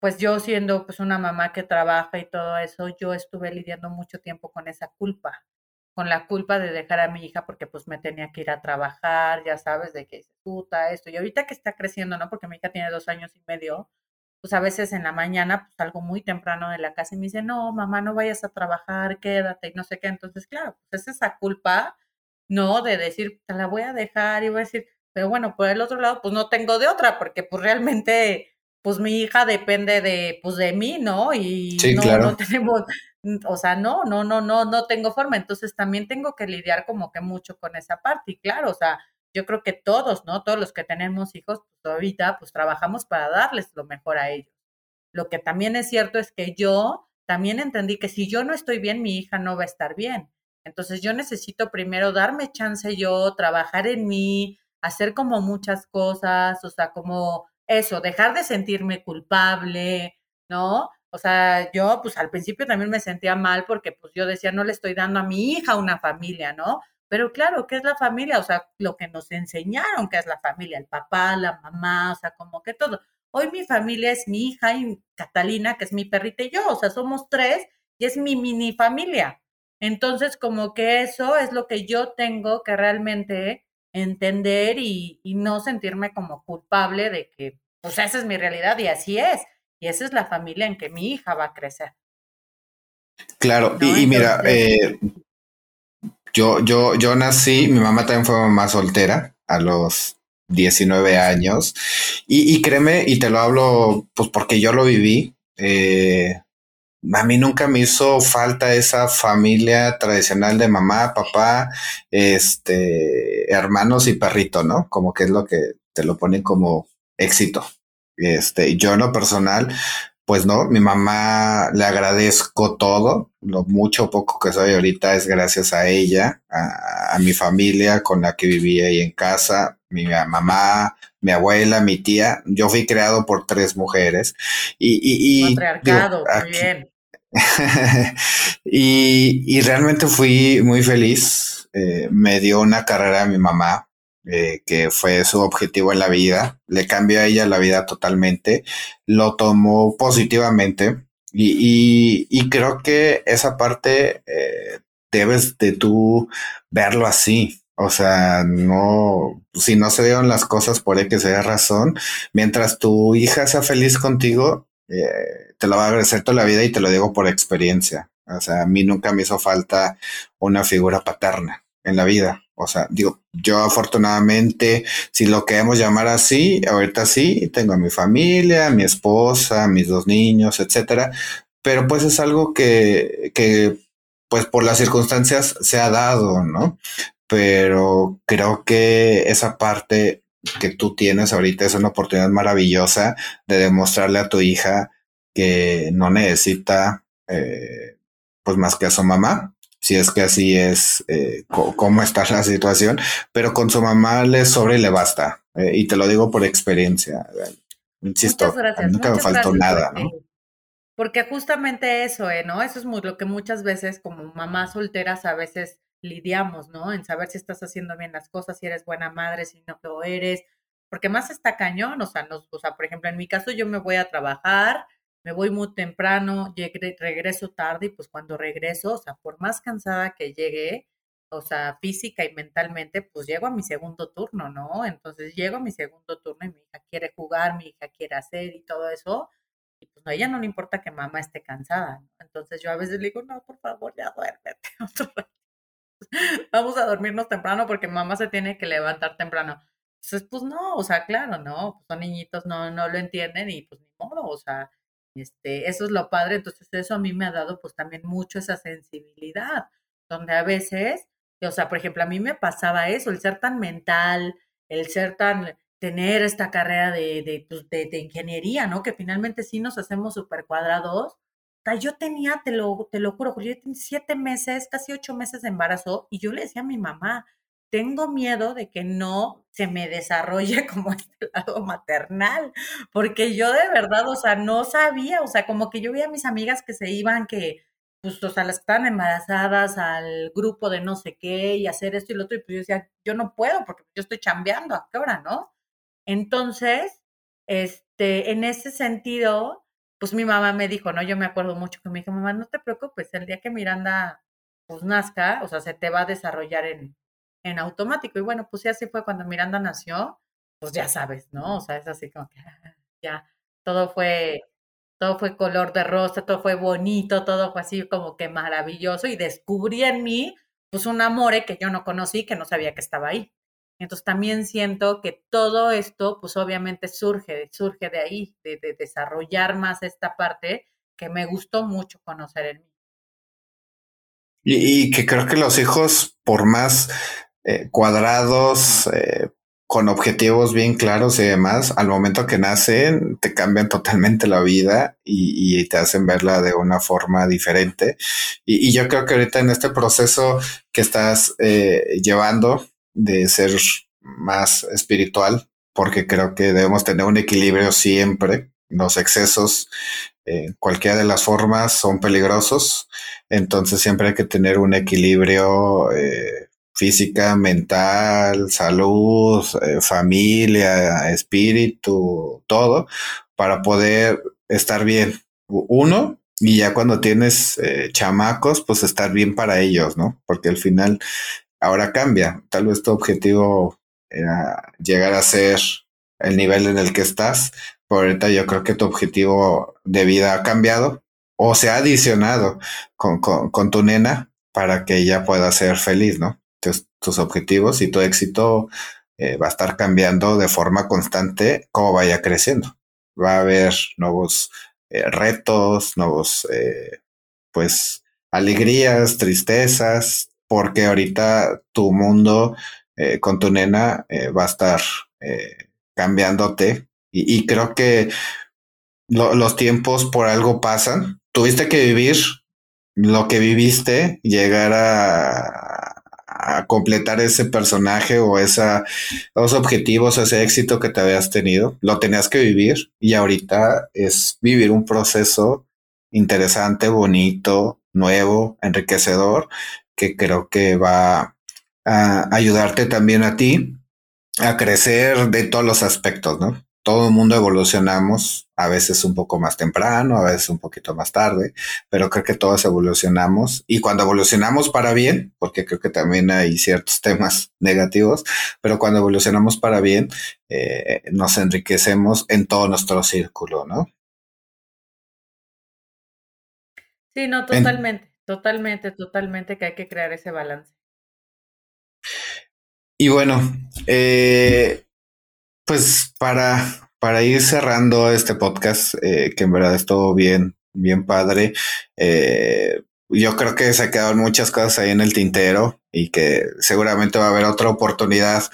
pues yo siendo pues una mamá que trabaja y todo eso, yo estuve lidiando mucho tiempo con esa culpa, con la culpa de dejar a mi hija porque pues me tenía que ir a trabajar, ya sabes, de que puta, esto. Y ahorita que está creciendo, ¿no? Porque mi hija tiene dos años y medio, pues a veces en la mañana pues salgo muy temprano de la casa y me dice, no, mamá, no vayas a trabajar, quédate y no sé qué. Entonces, claro, pues es esa culpa ¿no? De decir, te la voy a dejar y voy a decir, pero bueno, por el otro lado, pues no tengo de otra, porque pues realmente, pues mi hija depende de, pues de mí, ¿no? Y no, no tenemos, o sea, no, no, no, no, no tengo forma. Entonces también tengo que lidiar como que mucho con esa parte. Y claro, o sea, yo creo que todos, ¿no? Todos los que tenemos hijos, pues ahorita, pues trabajamos para darles lo mejor a ellos. Lo que también es cierto es que yo también entendí que si yo no estoy bien, mi hija no va a estar bien. Entonces yo necesito primero darme chance yo, trabajar en mí, hacer como muchas cosas, o sea, como eso, dejar de sentirme culpable, ¿no? O sea, yo pues al principio también me sentía mal porque pues yo decía, no le estoy dando a mi hija una familia, ¿no? Pero claro, ¿qué es la familia? O sea, lo que nos enseñaron que es la familia, el papá, la mamá, o sea, como que todo. Hoy mi familia es mi hija y Catalina, que es mi perrita y yo, o sea, somos tres y es mi mini familia. Entonces, como que eso es lo que yo tengo que realmente entender y, no sentirme como culpable de que, pues esa es mi realidad y así es. Y esa es la familia en que mi hija va a crecer. Claro, y, mira, eh, yo, yo, yo nací, mi mamá también fue mamá soltera a los 19 años y, y créeme, y te lo hablo pues porque yo lo viví, eh, a mí nunca me hizo falta esa familia tradicional de mamá, papá, este, hermanos y perrito, ¿no? Como que es lo que te lo ponen como éxito. Este, yo en lo personal, pues no, mi mamá le agradezco todo, lo mucho o poco que soy ahorita es gracias a ella, a, mi familia con la que vivía ahí en casa, mi mamá, mi abuela, mi tía. Yo fui creado por tres mujeres y, y, y bien. y, realmente fui muy feliz. Eh, me dio una carrera a mi mamá, eh, que fue su objetivo en la vida. Le cambió a ella la vida totalmente. Lo tomó positivamente. Y, creo que esa parte eh, debes de tú verlo así. O sea, no, si no se dieron las cosas por que sea razón, mientras tu hija sea feliz contigo, eh, te lo va a agradecer toda la vida y te lo digo por experiencia. O sea, a mí nunca me hizo falta una figura paterna en la vida. O sea, digo, yo afortunadamente, si lo queremos llamar así, ahorita sí, tengo a mi familia, a mi esposa, mis dos niños, etcétera. Pero pues es algo que, que pues por las circunstancias se ha dado, ¿no? pero creo que esa parte que tú tienes ahorita es una oportunidad maravillosa de demostrarle a tu hija que no necesita eh, pues más que a su mamá, si es que así es eh, cómo está la situación, pero con su mamá le sobra y le basta. Eh, y te lo digo por experiencia. Insisto, nunca me faltó nada, ¿no? Porque justamente eso, ¿eh? ¿no? Eso es muy, lo que muchas veces como mamás solteras a veces lidiamos, ¿no? En saber si estás haciendo bien las cosas, si eres buena madre, si no lo eres, porque más está cañón, o sea, nos, o sea, por ejemplo, en mi caso yo me voy a trabajar, me voy muy temprano, llegué, regreso tarde y pues cuando regreso, o sea, por más cansada que llegue, o sea, física y mentalmente, pues llego a mi segundo turno, ¿no? Entonces llego a mi segundo turno y mi hija quiere jugar, mi hija quiere hacer y todo eso, y pues a ella no le importa que mamá esté cansada, ¿no? Entonces yo a veces le digo, no, por favor, ya duérmete Vamos a dormirnos temprano porque mamá se tiene que levantar temprano. Entonces, pues no, o sea, claro, ¿no? Pues son niñitos, no, no lo entienden y pues ni modo, o sea, este, eso es lo padre. Entonces, eso a mí me ha dado pues también mucho esa sensibilidad, donde a veces, o sea, por ejemplo, a mí me pasaba eso, el ser tan mental, el ser tan, tener esta carrera de, de, pues, de, de ingeniería, ¿no? Que finalmente sí nos hacemos súper cuadrados, yo tenía, te lo, te lo juro, yo tenía siete meses, casi ocho meses de embarazo y yo le decía a mi mamá, tengo miedo de que no se me desarrolle como este lado maternal, porque yo de verdad, o sea, no sabía, o sea, como que yo veía a mis amigas que se iban, que, pues, o sea, las que estaban embarazadas al grupo de no sé qué y hacer esto y lo otro, y pues yo decía, yo no puedo porque yo estoy chambeando, ¿a qué hora, no? Entonces, este, en ese sentido, pues mi mamá me dijo, ¿no? Yo me acuerdo mucho que me dijo, mamá, no te preocupes, el día que Miranda pues nazca, o sea, se te va a desarrollar en, en automático. Y bueno, pues ya así fue cuando Miranda nació, pues ya sabes, ¿no? O sea, es así como que ya todo fue, todo fue color de rosa, todo fue bonito, todo fue así como que maravilloso y descubrí en mí pues un amore que yo no conocí, que no sabía que estaba ahí. Entonces también siento que todo esto, pues obviamente surge, surge de ahí, de, desarrollar más esta parte que me gustó mucho conocer en mí. Y, que creo que los hijos, por más eh, cuadrados, eh, con objetivos bien claros y demás, al momento que nacen, te cambian totalmente la vida y, te hacen verla de una forma diferente. Y, yo creo que ahorita en este proceso que estás eh, llevando, de ser más espiritual, porque creo que debemos tener un equilibrio siempre. Los excesos, en cualquiera de las formas, son peligrosos. Entonces siempre hay que tener un equilibrio eh, física, mental, salud, eh, familia, espíritu, todo, para poder estar bien. Uno, y ya cuando tienes eh, chamacos, pues estar bien para ellos, ¿no? Porque al final ahora cambia. Tal vez tu objetivo era llegar a ser el nivel en el que estás, pero ahorita yo creo que tu objetivo de vida ha cambiado o se ha adicionado con, tu nena para que ella pueda ser feliz, ¿no? Entonces, tus objetivos y tu éxito eh, va a estar cambiando de forma constante como vaya creciendo. Va a haber nuevos eh, retos, nuevos, eh, pues, alegrías, tristezas, porque ahorita tu mundo eh, con tu nena eh, va a estar eh, cambiándote y, creo que los tiempos por algo pasan. Tuviste que vivir lo que viviste, llegar a, a completar ese personaje o esa, esos objetivos, ese éxito que te habías tenido. Lo tenías que vivir y ahorita es vivir un proceso interesante, bonito, nuevo, enriquecedor que creo que va a ayudarte también a ti a crecer de todos los aspectos, ¿no? Todo el mundo evolucionamos, a veces un poco más temprano, a veces un poquito más tarde, pero creo que todos evolucionamos y cuando evolucionamos para bien, porque creo que también hay ciertos temas negativos, pero cuando evolucionamos para bien, eh, nos enriquecemos en todo nuestro círculo, ¿no? Sí, no, totalmente. Totalmente, totalmente que hay que crear ese balance. Y bueno, eh, pues para, para ir cerrando este podcast, eh, que en verdad estuvo bien, bien padre, eh, yo creo que se quedaron muchas cosas ahí en el tintero y que seguramente va a haber otra oportunidad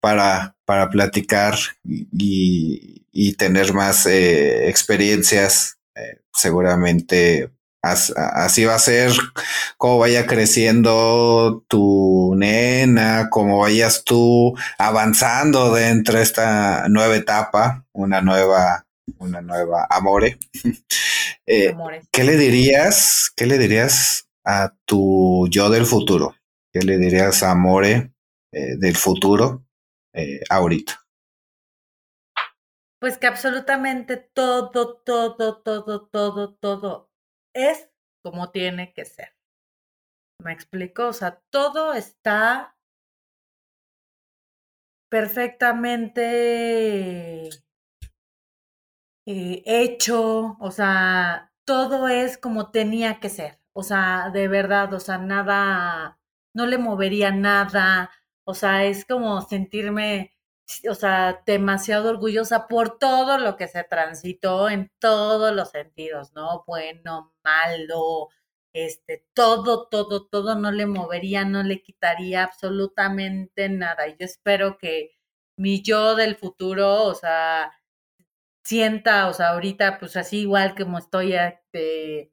para, para platicar y, y tener más eh, experiencias. Eh, seguramente así va a ser como vaya creciendo tu nena, como vayas tú avanzando dentro de esta nueva etapa, una nueva, una nueva amore. Eh, ¿Qué le dirías? ¿Qué le dirías a tu yo del futuro? ¿Qué le dirías a Amore eh, del futuro eh, ahorita? Pues que absolutamente todo, todo, todo, todo, todo es como tiene que ser. ¿Me explico? O sea, todo está perfectamente eh, hecho, o sea, todo es como tenía que ser. O sea, de verdad, o sea, nada, no le movería nada. O sea, es como sentirme o sea, demasiado orgullosa por todo lo que se transitó en todos los sentidos, ¿no? Bueno, malo, este, todo, todo, todo no le movería, no le quitaría absolutamente nada. Y yo espero que mi yo del futuro, o sea, sienta, o sea, ahorita, pues así igual como estoy, este,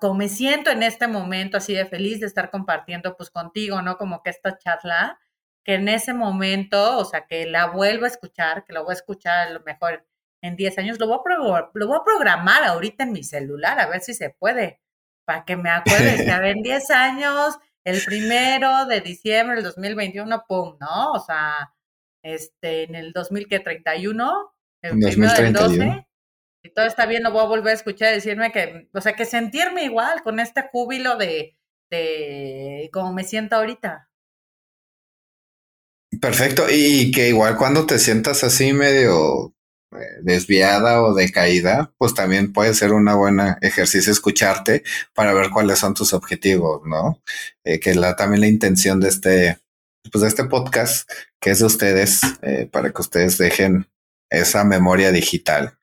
como me siento en este momento así de feliz de estar compartiendo pues contigo, ¿no? Como que esta charla, que en ese momento, o sea, que la vuelva a escuchar, que lo voy a escuchar a lo mejor en 10 años, lo voy, a lo voy a programar ahorita en mi celular, a ver si se puede, para que me acuerde que en 10 años, el primero de diciembre del 2021, pum, ¿no? O sea, este, en el 2031, el primero del 12, si todo está bien, lo voy a volver a escuchar y decirme que, o sea, que sentirme igual con este júbilo de, de como me siento ahorita. Perfecto, y que igual cuando te sientas así medio eh, desviada o decaída, pues también puede ser una buena ejercicio escucharte para ver cuáles son tus objetivos, ¿no? Eh, que la, también la intención de este, pues de este podcast, que es de ustedes, eh, para que ustedes dejen esa memoria digital.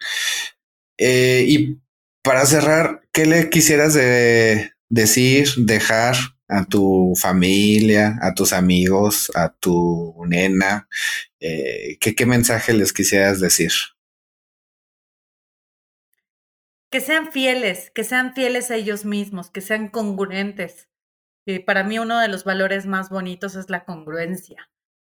y para cerrar, ¿qué le quisieras de decir, dejar a tu familia, a tus amigos, a tu nena? Eh, ¿qué, mensaje les quisieras decir? Que sean fieles, que sean fieles a ellos mismos, que sean congruentes. para mí uno de los valores más bonitos es la congruencia,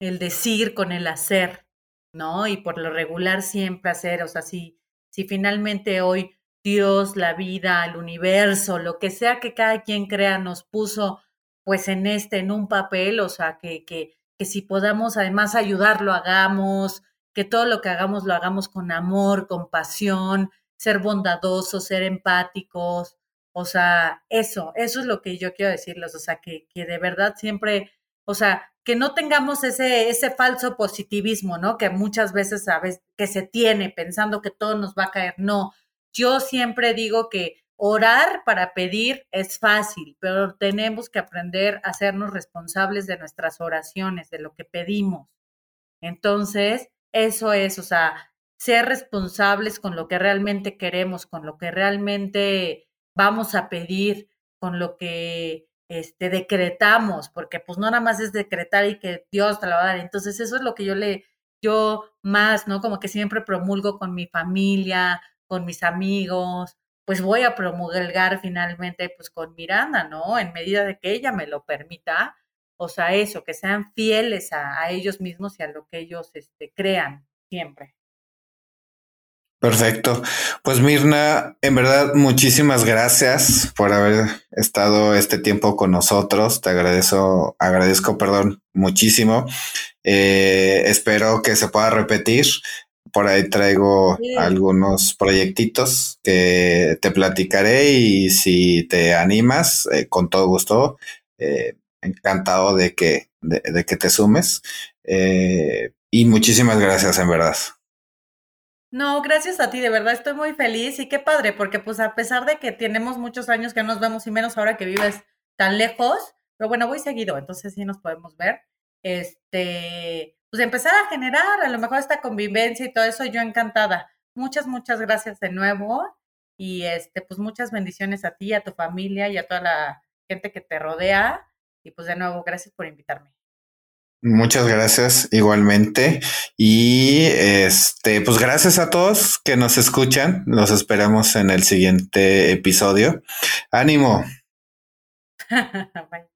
el decir con el hacer, ¿no? Y por lo regular siempre hacer, o sea, si, si finalmente hoy Dios, la vida, el universo, lo que sea que cada quien crea, nos puso pues en este, en un papel, o sea, que, que, que si podamos además ayudar, lo hagamos, que todo lo que hagamos lo hagamos con amor, con pasión, ser bondadosos, ser empáticos, o sea, eso, eso es lo que yo quiero decirles, o sea, que, que de verdad siempre, o sea, que no tengamos ese, ese falso positivismo, ¿no? Que muchas veces sabes que se tiene pensando que todo nos va a caer. No, yo siempre digo que orar para pedir es fácil, pero tenemos que aprender a hacernos responsables de nuestras oraciones, de lo que pedimos. Entonces, eso es, o sea, ser responsables con lo que realmente queremos, con lo que realmente vamos a pedir, con lo que este, decretamos, porque pues no nada más es decretar y que Dios te lo va a dar. Entonces, eso es lo que yo le, yo más, ¿no? Como que siempre promulgo con mi familia, con mis amigos, pues voy a promulgar finalmente pues con Miranda, ¿no? En medida de que ella me lo permita, o sea, eso, que sean fieles a, ellos mismos y a lo que ellos este, crean siempre. Perfecto. Pues Mirna, en verdad, muchísimas gracias por haber estado este tiempo con nosotros. Te agradezco, agradezco, perdón, muchísimo. Eh, espero que se pueda repetir por ahí traigo algunos proyectitos que te platicaré y si te animas, eh, con todo gusto, eh, encantado de que, de, que te sumes. Eh, y muchísimas gracias, en verdad. No, gracias a ti, de verdad estoy muy feliz y qué padre, porque pues a pesar de que tenemos muchos años que nos vemos y menos ahora que vives tan lejos, pero bueno, voy seguido, entonces sí nos podemos ver. Este, pues empezar a generar a lo mejor esta convivencia y todo eso, yo encantada. Muchas, muchas gracias de nuevo y este, pues muchas bendiciones a ti, a tu familia y a toda la gente que te rodea. Y pues de nuevo, gracias por invitarme. Muchas gracias igualmente. Y este, pues gracias a todos que nos escuchan. Los esperamos en el siguiente episodio. Ánimo. Bye.